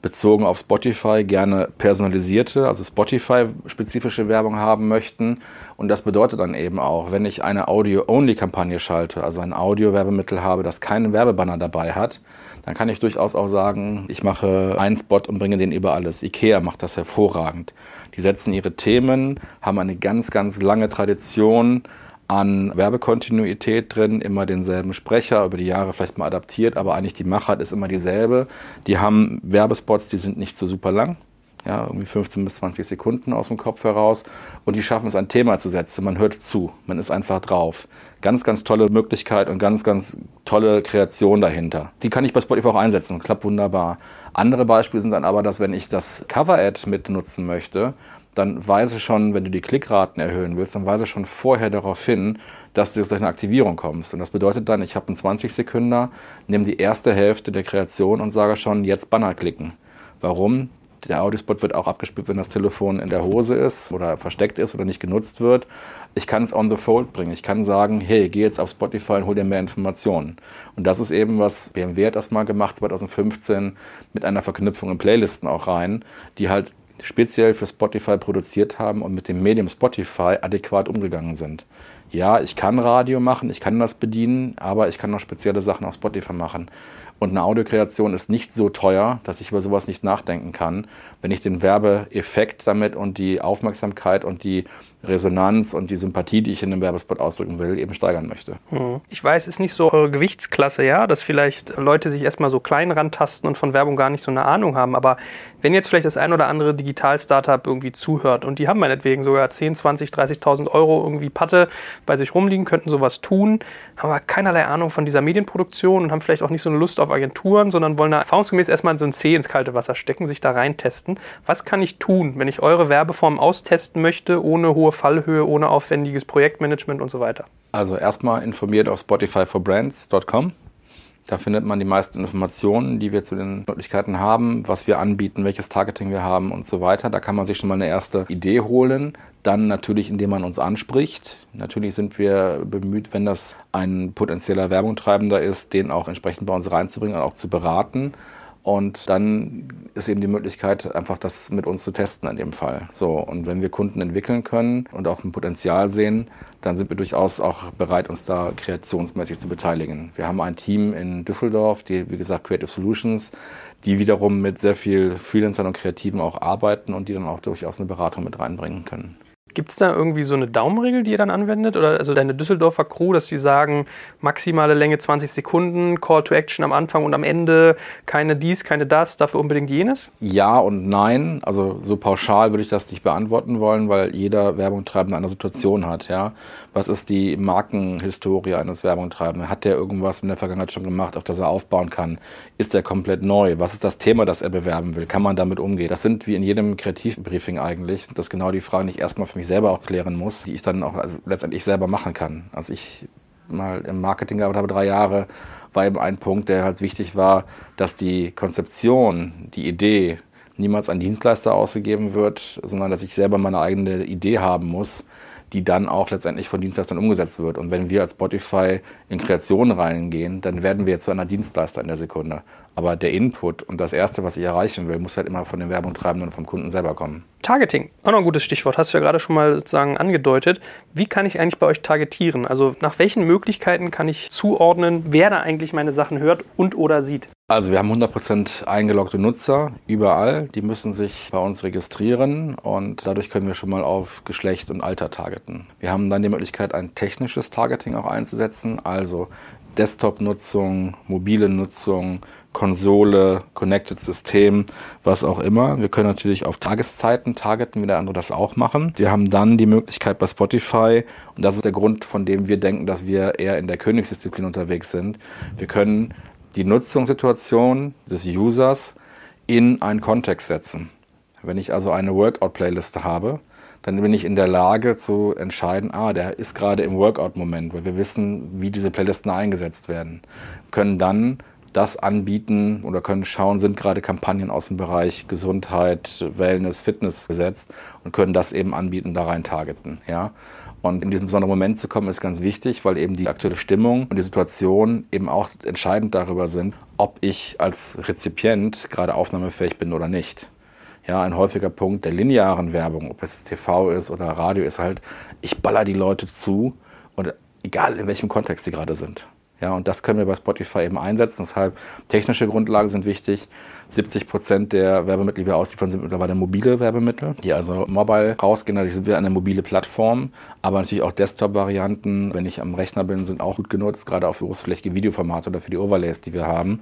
bezogen auf Spotify gerne personalisierte, also Spotify-spezifische Werbung haben möchten. Und das bedeutet dann eben auch, wenn ich eine Audio-Only-Kampagne schalte, also ein Audio-Werbemittel habe, das keinen Werbebanner dabei hat, dann kann ich durchaus auch sagen, ich mache einen Spot und bringe den über alles. IKEA macht das hervorragend. Die setzen ihre Themen, haben eine ganz, ganz lange Tradition an Werbekontinuität drin, immer denselben Sprecher, über die Jahre vielleicht mal adaptiert, aber eigentlich die Machart ist immer dieselbe. Die haben Werbespots, die sind nicht so super lang, ja, irgendwie 15 bis 20 Sekunden aus dem Kopf heraus und die schaffen es, ein Thema zu setzen. Man hört zu, man ist einfach drauf. Ganz, ganz tolle Möglichkeit und ganz, ganz tolle Kreation dahinter. Die kann ich bei Spotify auch einsetzen, klappt wunderbar. Andere Beispiele sind dann aber, dass wenn ich das Cover-Ad mitnutzen möchte, dann weise schon, wenn du die Klickraten erhöhen willst, dann weise schon vorher darauf hin, dass du jetzt durch eine Aktivierung kommst. Und das bedeutet dann, ich habe einen 20 Sekunden, nehme die erste Hälfte der Kreation und sage schon, jetzt Banner klicken. Warum? Der Audiospot wird auch abgespielt, wenn das Telefon in der Hose ist oder versteckt ist oder nicht genutzt wird. Ich kann es on the fold bringen. Ich kann sagen, hey, geh jetzt auf Spotify und hol dir mehr Informationen. Und das ist eben, was BMW hat das mal gemacht, 2015, mit einer Verknüpfung in Playlisten auch rein, die halt speziell für Spotify produziert haben und mit dem Medium Spotify adäquat umgegangen sind. Ja, ich kann Radio machen, ich kann das bedienen, aber ich kann noch spezielle Sachen auf Spotify machen. Und eine Audiokreation ist nicht so teuer, dass ich über sowas nicht nachdenken kann, wenn ich den Werbeeffekt damit und die Aufmerksamkeit und die Resonanz und die Sympathie, die ich in einem Werbespot ausdrücken will, eben steigern möchte. Hm. Ich weiß, ist nicht so eure Gewichtsklasse, ja, dass vielleicht Leute sich erstmal so klein rantasten und von Werbung gar nicht so eine Ahnung haben. Aber wenn jetzt vielleicht das ein oder andere Digital-Startup irgendwie zuhört und die haben meinetwegen sogar 10, 20, 30.000 Euro irgendwie Patte bei sich rumliegen, könnten sowas tun, haben aber keinerlei Ahnung von dieser Medienproduktion und haben vielleicht auch nicht so eine Lust auf Agenturen, sondern wollen da erfahrungsgemäß erstmal so ein C ins kalte Wasser stecken, sich da reintesten. Was kann ich tun, wenn ich eure Werbeform austesten möchte, ohne hohe Fallhöhe, ohne aufwendiges Projektmanagement und so weiter? Also erstmal informiert auf spotifyforbrands.com. Da findet man die meisten Informationen, die wir zu den Möglichkeiten haben, was wir anbieten, welches Targeting wir haben und so weiter. Da kann man sich schon mal eine erste Idee holen. Dann natürlich, indem man uns anspricht. Natürlich sind wir bemüht, wenn das ein potenzieller Werbungtreibender ist, den auch entsprechend bei uns reinzubringen und auch zu beraten. Und dann ist eben die Möglichkeit, einfach das mit uns zu testen in dem Fall. So, und wenn wir Kunden entwickeln können und auch ein Potenzial sehen, dann sind wir durchaus auch bereit, uns da kreationsmäßig zu beteiligen. Wir haben ein Team in Düsseldorf, die, wie gesagt, Creative Solutions, die wiederum mit sehr viel Freelancern und Kreativen auch arbeiten und die dann auch durchaus eine Beratung mit reinbringen können. Gibt es da irgendwie so eine Daumenregel, die ihr dann anwendet? Oder also deine Düsseldorfer Crew, dass die sagen, maximale Länge 20 Sekunden, Call to Action am Anfang und am Ende, keine dies, keine das, dafür unbedingt jenes? Ja und nein. Also so pauschal würde ich das nicht beantworten wollen, weil jeder Werbungtreibende eine Situation hat. Ja? Was ist die Markenhistorie eines Werbungtreibenden? Hat der irgendwas in der Vergangenheit schon gemacht, auf das er aufbauen kann? Ist der komplett neu? Was ist das Thema, das er bewerben will? Kann man damit umgehen? Das sind wie in jedem Kreativbriefing eigentlich, das genau die Fragen, die ich erstmal für mich selber auch klären muss, die ich dann auch also letztendlich selber machen kann. Als ich mal im Marketing gearbeitet habe, drei Jahre, war eben ein Punkt, der halt wichtig war, dass die Konzeption, die Idee niemals an Dienstleister ausgegeben wird, sondern dass ich selber meine eigene Idee haben muss, die dann auch letztendlich von Dienstleistern umgesetzt wird. Und wenn wir als Spotify in Kreation reingehen, dann werden wir zu einer Dienstleister in der Sekunde. Aber der Input und das Erste, was ich erreichen will, muss halt immer von den Werbungtreibenden und vom Kunden selber kommen. Targeting, auch noch ein gutes Stichwort, hast du ja gerade schon mal sozusagen angedeutet. Wie kann ich eigentlich bei euch targetieren? Also nach welchen Möglichkeiten kann ich zuordnen, wer da eigentlich meine Sachen hört und oder sieht? Also wir haben 100% eingeloggte Nutzer überall. Die müssen sich bei uns registrieren und dadurch können wir schon mal auf Geschlecht und Alter targeten. Wir haben dann die Möglichkeit, ein technisches Targeting auch einzusetzen, also Desktop-Nutzung, mobile Nutzung, Konsole, Connected System, was auch immer. Wir können natürlich auf Tageszeiten targeten, wie der andere das auch machen. Wir haben dann die Möglichkeit bei Spotify, und das ist der Grund, von dem wir denken, dass wir eher in der Königsdisziplin unterwegs sind. Wir können die Nutzungssituation des Users in einen Kontext setzen. Wenn ich also eine Workout-Playliste habe, dann bin ich in der Lage zu entscheiden, ah, der ist gerade im Workout-Moment, weil wir wissen, wie diese Playlisten eingesetzt werden. Können dann das anbieten oder können schauen, sind gerade Kampagnen aus dem Bereich Gesundheit, Wellness, Fitness gesetzt und können das eben anbieten, da rein targeten. Ja? Und in diesen besonderen Moment zu kommen, ist ganz wichtig, weil eben die aktuelle Stimmung und die Situation eben auch entscheidend darüber sind, ob ich als Rezipient gerade aufnahmefähig bin oder nicht. Ja, ein häufiger Punkt der linearen Werbung, ob es TV ist oder Radio, ist halt, ich baller die Leute zu und egal in welchem Kontext sie gerade sind. Ja, und das können wir bei Spotify eben einsetzen. Deshalb technische Grundlagen sind wichtig. 70 Prozent der Werbemittel, die wir ausliefern, sind mittlerweile mobile Werbemittel, die also mobile rausgehen. Dadurch sind wir eine mobile Plattform, aber natürlich auch Desktop-Varianten, wenn ich am Rechner bin, sind auch gut genutzt, gerade auch für großflächige Videoformate oder für die Overlays, die wir haben.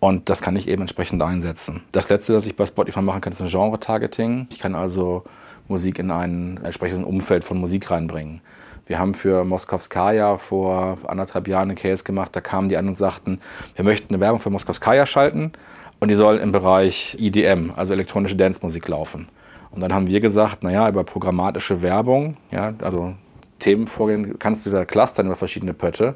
Und das kann ich eben entsprechend einsetzen. Das letzte, was ich bei Spotify machen kann, ist ein Genre-Targeting. Ich kann also Musik in ein entsprechendes Umfeld von Musik reinbringen. Wir haben für Moskowskaja vor anderthalb Jahren einen Case gemacht, da kamen die an und sagten, wir möchten eine Werbung für Moskowskaja schalten und die soll im Bereich EDM, also elektronische Dancemusik laufen. Und dann haben wir gesagt, naja, über programmatische Werbung, ja, also Themen vorgehen, kannst du da clustern über verschiedene Pötte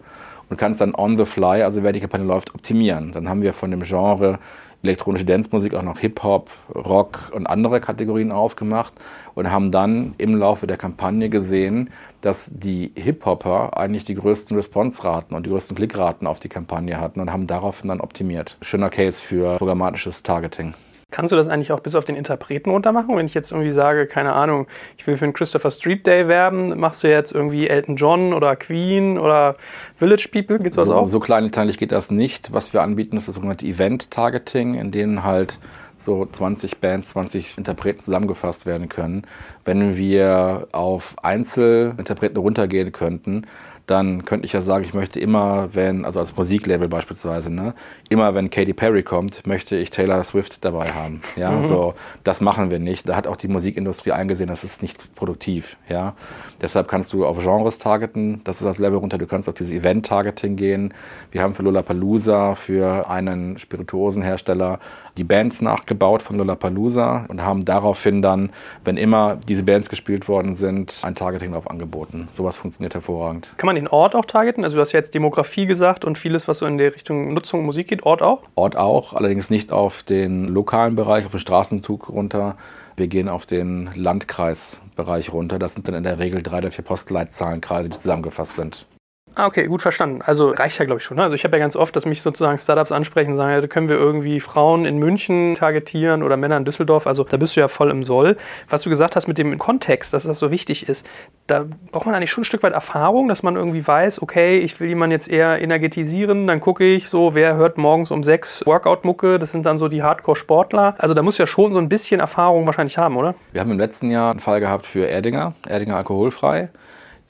und kannst dann on the fly, also wer die Kampagne läuft, optimieren. Dann haben wir von dem Genre elektronische Dancemusik auch noch Hip-Hop, Rock und andere Kategorien aufgemacht und haben dann im Laufe der Kampagne gesehen, dass die Hip-Hopper eigentlich die größten Response-Raten und die größten Klickraten auf die Kampagne hatten und haben daraufhin dann optimiert. Schöner Case für programmatisches Targeting. Kannst du das eigentlich auch bis auf den Interpreten runtermachen? Wenn ich jetzt irgendwie sage, keine Ahnung, ich will für den Christopher Street Day werben, machst du jetzt irgendwie Elton John oder Queen oder Village People? Gibt's das so, auch? So kleinteilig geht das nicht. Was wir anbieten, ist das sogenannte Event-Targeting, in denen halt so 20 Bands, 20 Interpreten zusammengefasst werden können. Wenn wir auf Einzelinterpreten runtergehen könnten, dann könnte ich ja sagen, ich möchte immer, wenn, also als Musiklabel beispielsweise, ne, immer wenn Katy Perry kommt, möchte ich Taylor Swift dabei haben. Ja, mhm. so, das machen wir nicht. Da hat auch die Musikindustrie eingesehen, das ist nicht produktiv. Ja, deshalb kannst du auf Genres targeten, das ist das Level runter. Du kannst auf dieses Event-Targeting gehen. Wir haben für Lollapalooza, für einen Spirituosenhersteller, die Bands nachgebaut von Lollapalooza und haben daraufhin dann, wenn immer diese Bands gespielt worden sind, ein Targeting darauf angeboten. Sowas funktioniert hervorragend. Kann man den Ort auch targeten? Also du hast jetzt Demografie gesagt und vieles, was so in der Richtung Nutzung Musik geht. Ort auch? Ort auch, allerdings nicht auf den lokalen Bereich, auf den Straßenzug runter. Wir gehen auf den Landkreisbereich runter. Das sind dann in der Regel drei der vier Postleitzahlenkreise, die zusammengefasst sind. Ah, okay, gut verstanden. Also reicht ja, glaube ich, schon. Ne? Also ich habe ja ganz oft, dass mich sozusagen Startups ansprechen und sagen, ja, können wir irgendwie Frauen in München targetieren oder Männer in Düsseldorf. Also da bist du ja voll im Soll. Was du gesagt hast mit dem Kontext, dass das so wichtig ist, da braucht man eigentlich schon ein Stück weit Erfahrung, dass man irgendwie weiß, okay, ich will jemanden jetzt eher energetisieren, dann gucke ich so, wer hört morgens um sechs Workout-Mucke, das sind dann so die Hardcore-Sportler. Also da muss ja schon so ein bisschen Erfahrung wahrscheinlich haben, oder? Wir haben im letzten Jahr einen Fall gehabt für Erdinger, Erdinger alkoholfrei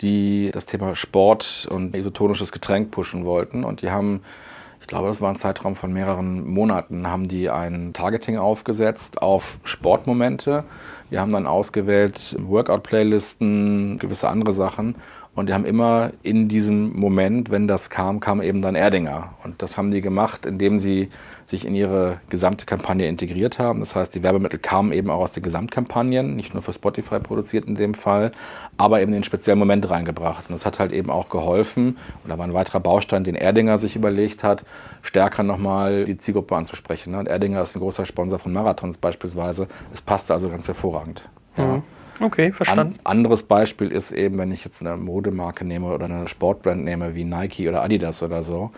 die das Thema Sport und isotonisches Getränk pushen wollten. Und die haben, ich glaube, das war ein Zeitraum von mehreren Monaten, haben die ein Targeting aufgesetzt auf Sportmomente. Wir haben dann ausgewählt Workout-Playlisten, gewisse andere Sachen und die haben immer in diesem Moment, wenn das kam, kam eben dann Erdinger. Und das haben die gemacht, indem sie sich in ihre gesamte Kampagne integriert haben. Das heißt, die Werbemittel kamen eben auch aus den Gesamtkampagnen, nicht nur für Spotify produziert in dem Fall, aber eben in den speziellen Moment reingebracht. Und das hat halt eben auch geholfen, und da war ein weiterer Baustein, den Erdinger sich überlegt hat, stärker nochmal die Zielgruppe anzusprechen. Und Erdinger ist ein großer Sponsor von Marathons beispielsweise. Es passte also ganz hervorragend. Ja. Mhm. Okay, verstanden. An, anderes Beispiel ist eben, wenn ich jetzt eine Modemarke nehme oder eine Sportbrand nehme wie Nike oder Adidas oder so,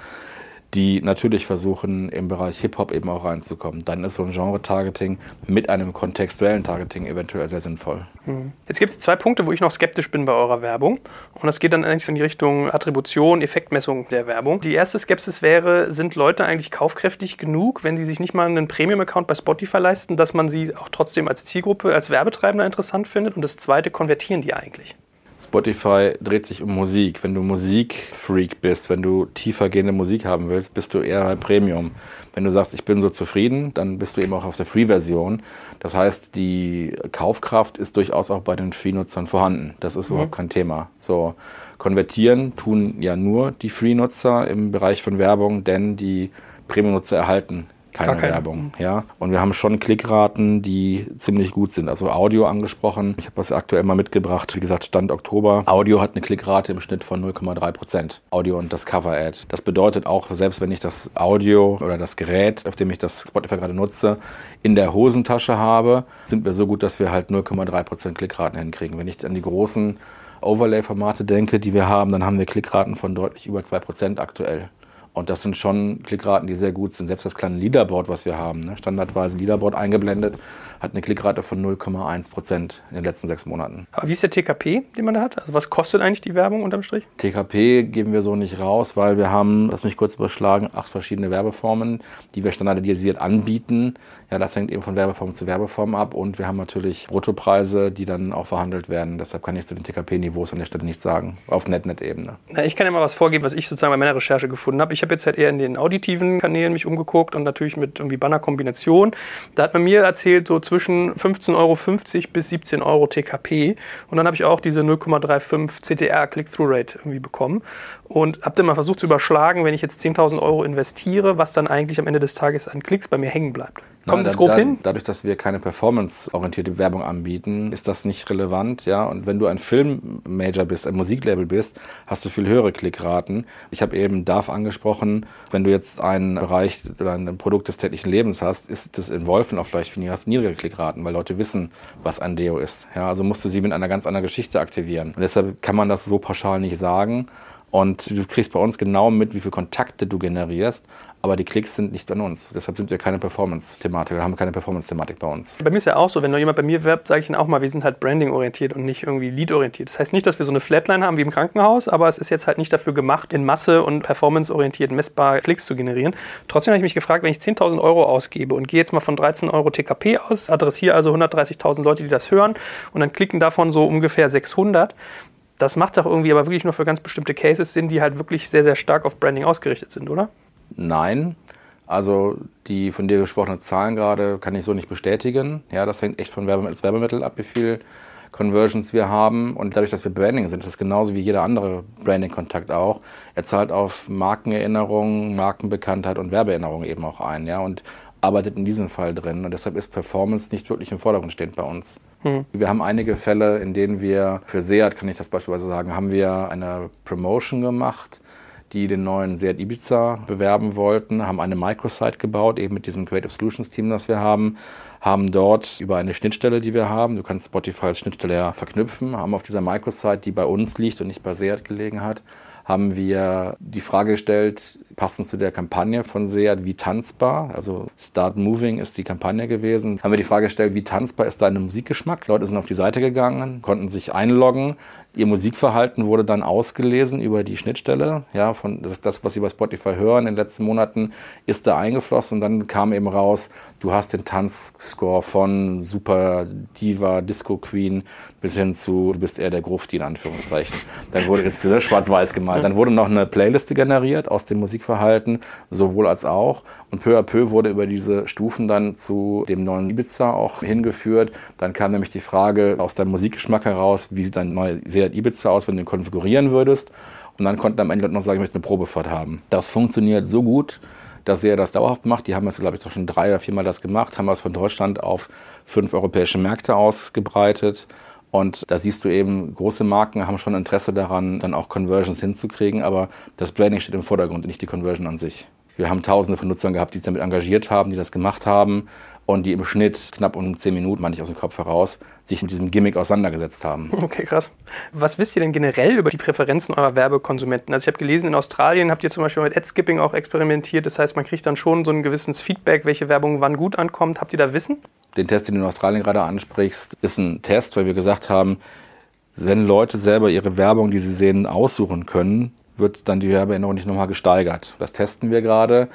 die natürlich versuchen, im Bereich Hip-Hop eben auch reinzukommen. Dann ist so ein Genre-Targeting mit einem kontextuellen Targeting eventuell sehr sinnvoll. Hm. Jetzt gibt es zwei Punkte, wo ich noch skeptisch bin bei eurer Werbung. Und das geht dann eigentlich in die Richtung Attribution, Effektmessung der Werbung. Die erste Skepsis wäre, sind Leute eigentlich kaufkräftig genug, wenn sie sich nicht mal einen Premium-Account bei Spotify leisten, dass man sie auch trotzdem als Zielgruppe, als Werbetreibender interessant findet? Und das zweite, konvertieren die eigentlich? Spotify dreht sich um Musik. Wenn du Musikfreak bist, wenn du tiefer gehende Musik haben willst, bist du eher bei Premium. Wenn du sagst, ich bin so zufrieden, dann bist du eben auch auf der Free-Version. Das heißt, die Kaufkraft ist durchaus auch bei den Free-Nutzern vorhanden. Das ist mhm. überhaupt kein Thema. So, konvertieren tun ja nur die Free-Nutzer im Bereich von Werbung, denn die Premium-Nutzer erhalten keine, keine Werbung. Ja? Und wir haben schon Klickraten, die ziemlich gut sind. Also Audio angesprochen. Ich habe das aktuell mal mitgebracht. Wie gesagt, Stand Oktober. Audio hat eine Klickrate im Schnitt von 0,3 Prozent. Audio und das Cover-Ad. Das bedeutet auch, selbst wenn ich das Audio oder das Gerät, auf dem ich das Spotify gerade nutze, in der Hosentasche habe, sind wir so gut, dass wir halt 0,3 Prozent Klickraten hinkriegen. Wenn ich an die großen Overlay-Formate denke, die wir haben, dann haben wir Klickraten von deutlich über 2 Prozent aktuell. Und das sind schon Klickraten, die sehr gut sind. Selbst das kleine Leaderboard, was wir haben, ne? standardweise Leaderboard eingeblendet, hat eine Klickrate von 0,1 Prozent in den letzten sechs Monaten. Aber wie ist der TKP, den man da hat? Also was kostet eigentlich die Werbung unterm Strich? TKP geben wir so nicht raus, weil wir haben, lass mich kurz überschlagen, acht verschiedene Werbeformen, die wir standardisiert anbieten. Ja, das hängt eben von Werbeform zu Werbeform ab und wir haben natürlich Bruttopreise, die dann auch verhandelt werden. Deshalb kann ich zu den TKP-Niveaus an der Stelle nichts sagen, auf NetNet-Ebene. Ich kann ja mal was vorgeben, was ich sozusagen bei meiner Recherche gefunden habe. Ich habe jetzt halt eher in den auditiven Kanälen mich umgeguckt und natürlich mit irgendwie Banner-Kombination. Da hat man mir erzählt, so zwischen 15,50 Euro bis 17 Euro TKP. Und dann habe ich auch diese 0,35 CTR Click-Through-Rate irgendwie bekommen. Und habe dann mal versucht zu überschlagen, wenn ich jetzt 10.000 Euro investiere, was dann eigentlich am Ende des Tages an Klicks bei mir hängen bleibt. Kommt das grob hin? Dadurch, dass wir keine performance-orientierte Werbung anbieten, ist das nicht relevant. Ja? Und wenn du ein Filmmajor bist, ein Musiklabel bist, hast du viel höhere Klickraten. Ich habe eben DAF angesprochen. Wenn du jetzt einen Bereich oder ein Produkt des täglichen Lebens hast, ist das Involven auf vielleicht hast niedrige Klickraten, weil Leute wissen, was ein Deo ist. Ja? Also musst du sie mit einer ganz anderen Geschichte aktivieren. Und deshalb kann man das so pauschal nicht sagen. Und du kriegst bei uns genau mit, wie viele Kontakte du generierst, aber die Klicks sind nicht an uns. Deshalb sind wir keine Performance-Thematik, wir haben keine Performance-Thematik bei uns. Bei mir ist ja auch so, wenn noch jemand bei mir werbt, sage ich dann auch mal, wir sind halt Branding-orientiert und nicht irgendwie Lead-orientiert. Das heißt nicht, dass wir so eine Flatline haben wie im Krankenhaus, aber es ist jetzt halt nicht dafür gemacht, in Masse und performance-orientiert messbar Klicks zu generieren. Trotzdem habe ich mich gefragt, wenn ich 10.000 Euro ausgebe und gehe jetzt mal von 13 Euro TKP aus, adressiere also 130.000 Leute, die das hören und dann klicken davon so ungefähr 600, das macht doch irgendwie aber wirklich nur für ganz bestimmte Cases Sinn, die halt wirklich sehr, sehr stark auf Branding ausgerichtet sind, oder? Nein. Also die von dir gesprochenen Zahlen gerade kann ich so nicht bestätigen. Ja, das hängt echt von Werbemittel, Werbemittel ab, wie viel Conversions wir haben. Und dadurch, dass wir Branding sind, ist das genauso wie jeder andere Branding-Kontakt auch. Er zahlt auf Markenerinnerung, Markenbekanntheit und Werbeerinnerung eben auch ein. Ja, und arbeitet in diesem Fall drin. Und deshalb ist Performance nicht wirklich im Vordergrund stehend bei uns. Hm. Wir haben einige Fälle, in denen wir, für Seat kann ich das beispielsweise sagen, haben wir eine Promotion gemacht, die den neuen Seat Ibiza bewerben wollten, haben eine Microsite gebaut, eben mit diesem Creative Solutions Team, das wir haben, haben dort über eine Schnittstelle, die wir haben, du kannst Spotify als Schnittstelle ja verknüpfen, haben auf dieser Microsite, die bei uns liegt und nicht bei Seat gelegen hat, haben wir die Frage gestellt, passend zu der Kampagne von Seat, wie tanzbar, also Start Moving ist die Kampagne gewesen, haben wir die Frage gestellt, wie tanzbar ist dein Musikgeschmack? Leute sind auf die Seite gegangen, konnten sich einloggen, ihr Musikverhalten wurde dann ausgelesen über die Schnittstelle, ja, von das, das, was sie bei Spotify hören in den letzten Monaten, ist da eingeflossen und dann kam eben raus, du hast den Tanzscore von Super Diva, Disco Queen bis hin zu, du bist eher der Grufti in Anführungszeichen. Dann wurde jetzt schwarz-weiß gemalt. Dann wurde noch eine Playliste generiert aus dem Musikverhalten, sowohl als auch. Und peu à peu wurde über diese Stufen dann zu dem neuen Ibiza auch hingeführt. Dann kam nämlich die Frage aus deinem Musikgeschmack heraus, wie sieht dein neuer Ibiza aus, wenn du ihn konfigurieren würdest. Und dann konnten am Ende noch sagen, ich möchte eine Probefahrt haben. Das funktioniert so gut, dass er das dauerhaft macht. Die haben jetzt, glaube ich, doch schon drei oder viermal das gemacht, haben das von Deutschland auf fünf europäische Märkte ausgebreitet. Und da siehst du eben, große Marken haben schon Interesse daran, dann auch Conversions hinzukriegen, aber das Branding steht im Vordergrund und nicht die Conversion an sich. Wir haben tausende von Nutzern gehabt, die sich damit engagiert haben, die das gemacht haben und die im Schnitt knapp um zehn Minuten, meine ich aus dem Kopf heraus, sich mit diesem Gimmick auseinandergesetzt haben. Okay, krass. Was wisst ihr denn generell über die Präferenzen eurer Werbekonsumenten? Also ich habe gelesen, in Australien habt ihr zum Beispiel mit Ad-Skipping auch experimentiert. Das heißt, man kriegt dann schon so ein gewisses Feedback, welche Werbung wann gut ankommt. Habt ihr da Wissen? Den Test, den du in Australien gerade ansprichst, ist ein Test, weil wir gesagt haben, wenn Leute selber ihre Werbung, die sie sehen, aussuchen können, wird dann die Werbeerinnerung nicht nochmal gesteigert. Das testen wir gerade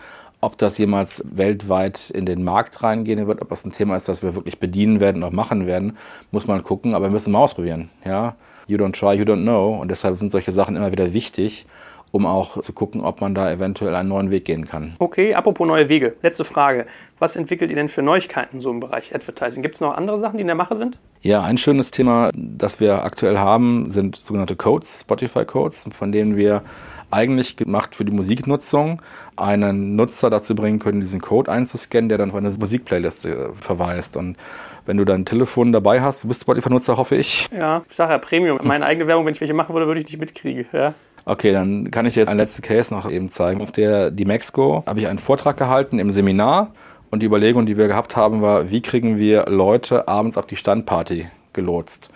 ob das jemals weltweit in den Markt reingehen wird, ob das ein Thema ist, das wir wirklich bedienen werden und auch machen werden, muss man gucken, aber wir müssen mal ausprobieren. Ja? You don't try, you don't know. Und deshalb sind solche Sachen immer wieder wichtig, um auch zu gucken, ob man da eventuell einen neuen Weg gehen kann. Okay, apropos neue Wege. Letzte Frage. Was entwickelt ihr denn für Neuigkeiten so im Bereich Advertising? Gibt es noch andere Sachen, die in der Mache sind? Ja, ein schönes Thema, das wir aktuell haben, sind sogenannte Codes, Spotify-Codes, von denen wir eigentlich gemacht für die Musiknutzung, einen Nutzer dazu bringen können, diesen Code einzuscannen, der dann auf eine Musikplayliste äh, verweist. Und wenn du dein Telefon dabei hast, du bist Spotify-Nutzer, hoffe ich. Ja, ich sage ja Premium. Meine eigene Werbung, wenn ich welche machen würde, würde ich nicht mitkriegen. Ja. Okay, dann kann ich dir jetzt einen letzten Case noch eben zeigen. Auf der Dimexco habe ich einen Vortrag gehalten im Seminar und die Überlegung, die wir gehabt haben, war, wie kriegen wir Leute abends auf die Standparty gelotst?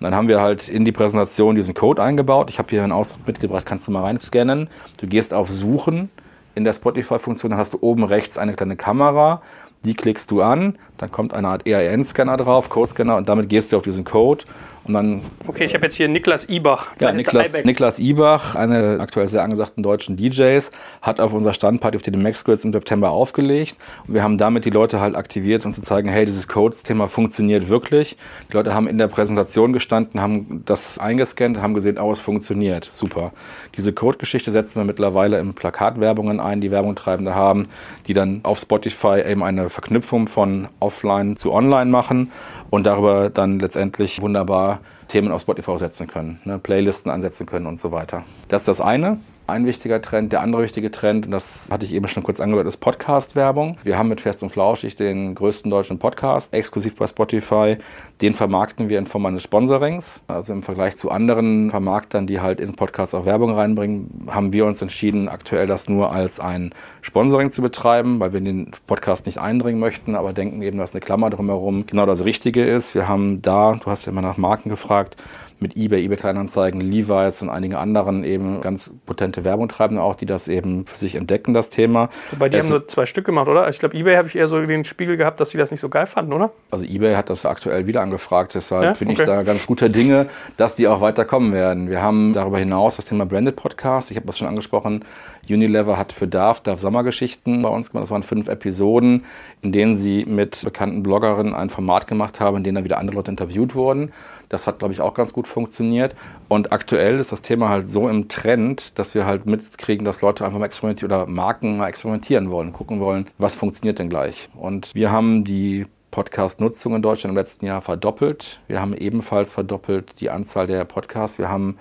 Und dann haben wir halt in die Präsentation diesen Code eingebaut. Ich habe hier einen Ausdruck mitgebracht, kannst du mal reinscannen. Du gehst auf Suchen in der Spotify-Funktion, dann hast du oben rechts eine kleine Kamera. Die klickst du an, dann kommt eine Art EIN-Scanner drauf, Codescanner und damit gehst du auf diesen Code und dann, okay, ich habe jetzt hier Niklas Ibach. Ja, Niklas, Niklas Ibach, einer der aktuell sehr angesagten deutschen DJs, hat auf unserer Standparty auf den Max Grills im September aufgelegt. Und wir haben damit die Leute halt aktiviert, um zu zeigen, hey, dieses Codes-Thema funktioniert wirklich. Die Leute haben in der Präsentation gestanden, haben das eingescannt, haben gesehen, oh, es funktioniert. Super. Diese Code-Geschichte setzen wir mittlerweile in Plakatwerbungen ein, die Werbungtreibende haben, die dann auf Spotify eben eine Verknüpfung von offline zu online machen und darüber dann letztendlich wunderbar Themen auf Spotify setzen können, ne, Playlisten ansetzen können und so weiter. Das ist das eine ein wichtiger Trend. Der andere wichtige Trend, und das hatte ich eben schon kurz angehört, ist Podcast-Werbung. Wir haben mit Fest und Flauschig den größten deutschen Podcast, exklusiv bei Spotify. Den vermarkten wir in Form eines Sponsorings. Also im Vergleich zu anderen Vermarktern, die halt in Podcasts auch Werbung reinbringen, haben wir uns entschieden, aktuell das nur als ein Sponsoring zu betreiben, weil wir in den Podcast nicht eindringen möchten, aber denken eben, dass eine Klammer drumherum genau das Richtige ist. Wir haben da, du hast ja immer nach Marken gefragt, mit eBay, eBay Kleinanzeigen, Levi's und einigen anderen eben ganz potente Werbung treiben auch, die das eben für sich entdecken, das Thema. Wobei die es, haben nur zwei Stück gemacht, oder? Ich glaube, eBay habe ich eher so den Spiegel gehabt, dass sie das nicht so geil fanden, oder? Also eBay hat das aktuell wieder angefragt, deshalb ja? bin okay. ich da ganz guter Dinge, dass die auch weiterkommen werden. Wir haben darüber hinaus das Thema Branded Podcast. Ich habe das schon angesprochen. Unilever hat für Darf, Darf Sommergeschichten bei uns gemacht. Das waren fünf Episoden, in denen sie mit bekannten Bloggerinnen ein Format gemacht haben, in denen dann wieder andere Leute interviewt wurden. Das hat, glaube ich, auch ganz gut funktioniert. Und aktuell ist das Thema halt so im Trend, dass wir halt mitkriegen, dass Leute einfach mal experimentieren oder Marken mal experimentieren wollen, gucken wollen, was funktioniert denn gleich. Und wir haben die Podcast-Nutzung in Deutschland im letzten Jahr verdoppelt. Wir haben ebenfalls verdoppelt die Anzahl der Podcasts. Wir haben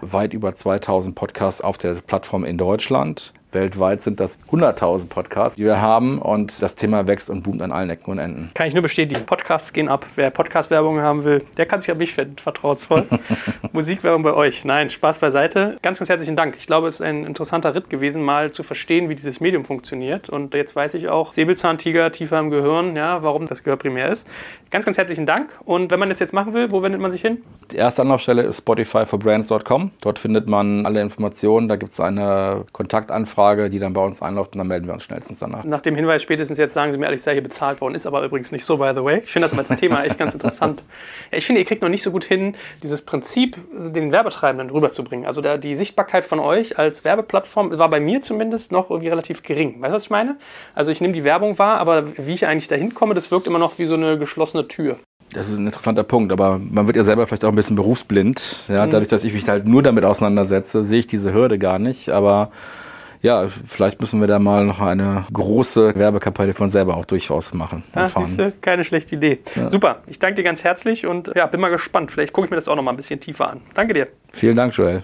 weit über 2000 Podcasts auf der Plattform in Deutschland. Weltweit sind das 100.000 Podcasts, die wir haben und das Thema wächst und boomt an allen Ecken und Enden. Kann ich nur bestätigen. Podcasts gehen ab. Wer Podcast-Werbung haben will, der kann sich an mich wenden, vertrauensvoll. Musikwerbung bei euch. Nein, Spaß beiseite. Ganz, ganz herzlichen Dank. Ich glaube, es ist ein interessanter Ritt gewesen, mal zu verstehen, wie dieses Medium funktioniert. Und jetzt weiß ich auch, Säbelzahntiger tiefer im Gehirn, ja, warum das Gehör primär ist. Ganz, ganz herzlichen Dank. Und wenn man das jetzt machen will, wo wendet man sich hin? Die erste Anlaufstelle ist spotifyforbrands.com. Dort findet man alle Informationen. Da gibt es eine Kontaktanfrage, die dann bei uns einläuft und dann melden wir uns schnellstens danach. Nach dem Hinweis spätestens jetzt sagen Sie mir ehrlich, sei hier bezahlt worden. Ist aber übrigens nicht so, by the way. Ich finde das als Thema echt ganz interessant. Ich finde, ihr kriegt noch nicht so gut hin, dieses Prinzip den Werbetreibenden rüberzubringen. Also da, die Sichtbarkeit von euch als Werbeplattform war bei mir zumindest noch irgendwie relativ gering. Weißt du, was ich meine? Also ich nehme die Werbung wahr, aber wie ich eigentlich dahin komme, das wirkt immer noch wie so eine geschlossene Tür. Das ist ein interessanter Punkt, aber man wird ja selber vielleicht auch ein bisschen berufsblind. Ja? Mhm. Dadurch, dass ich mich halt nur damit auseinandersetze, sehe ich diese Hürde gar nicht. Aber ja, vielleicht müssen wir da mal noch eine große Werbekampagne von selber auch durchaus machen. Ja, siehste, keine schlechte Idee. Ja. Super, ich danke dir ganz herzlich und ja, bin mal gespannt. Vielleicht gucke ich mir das auch noch mal ein bisschen tiefer an. Danke dir. Vielen Dank, Joel.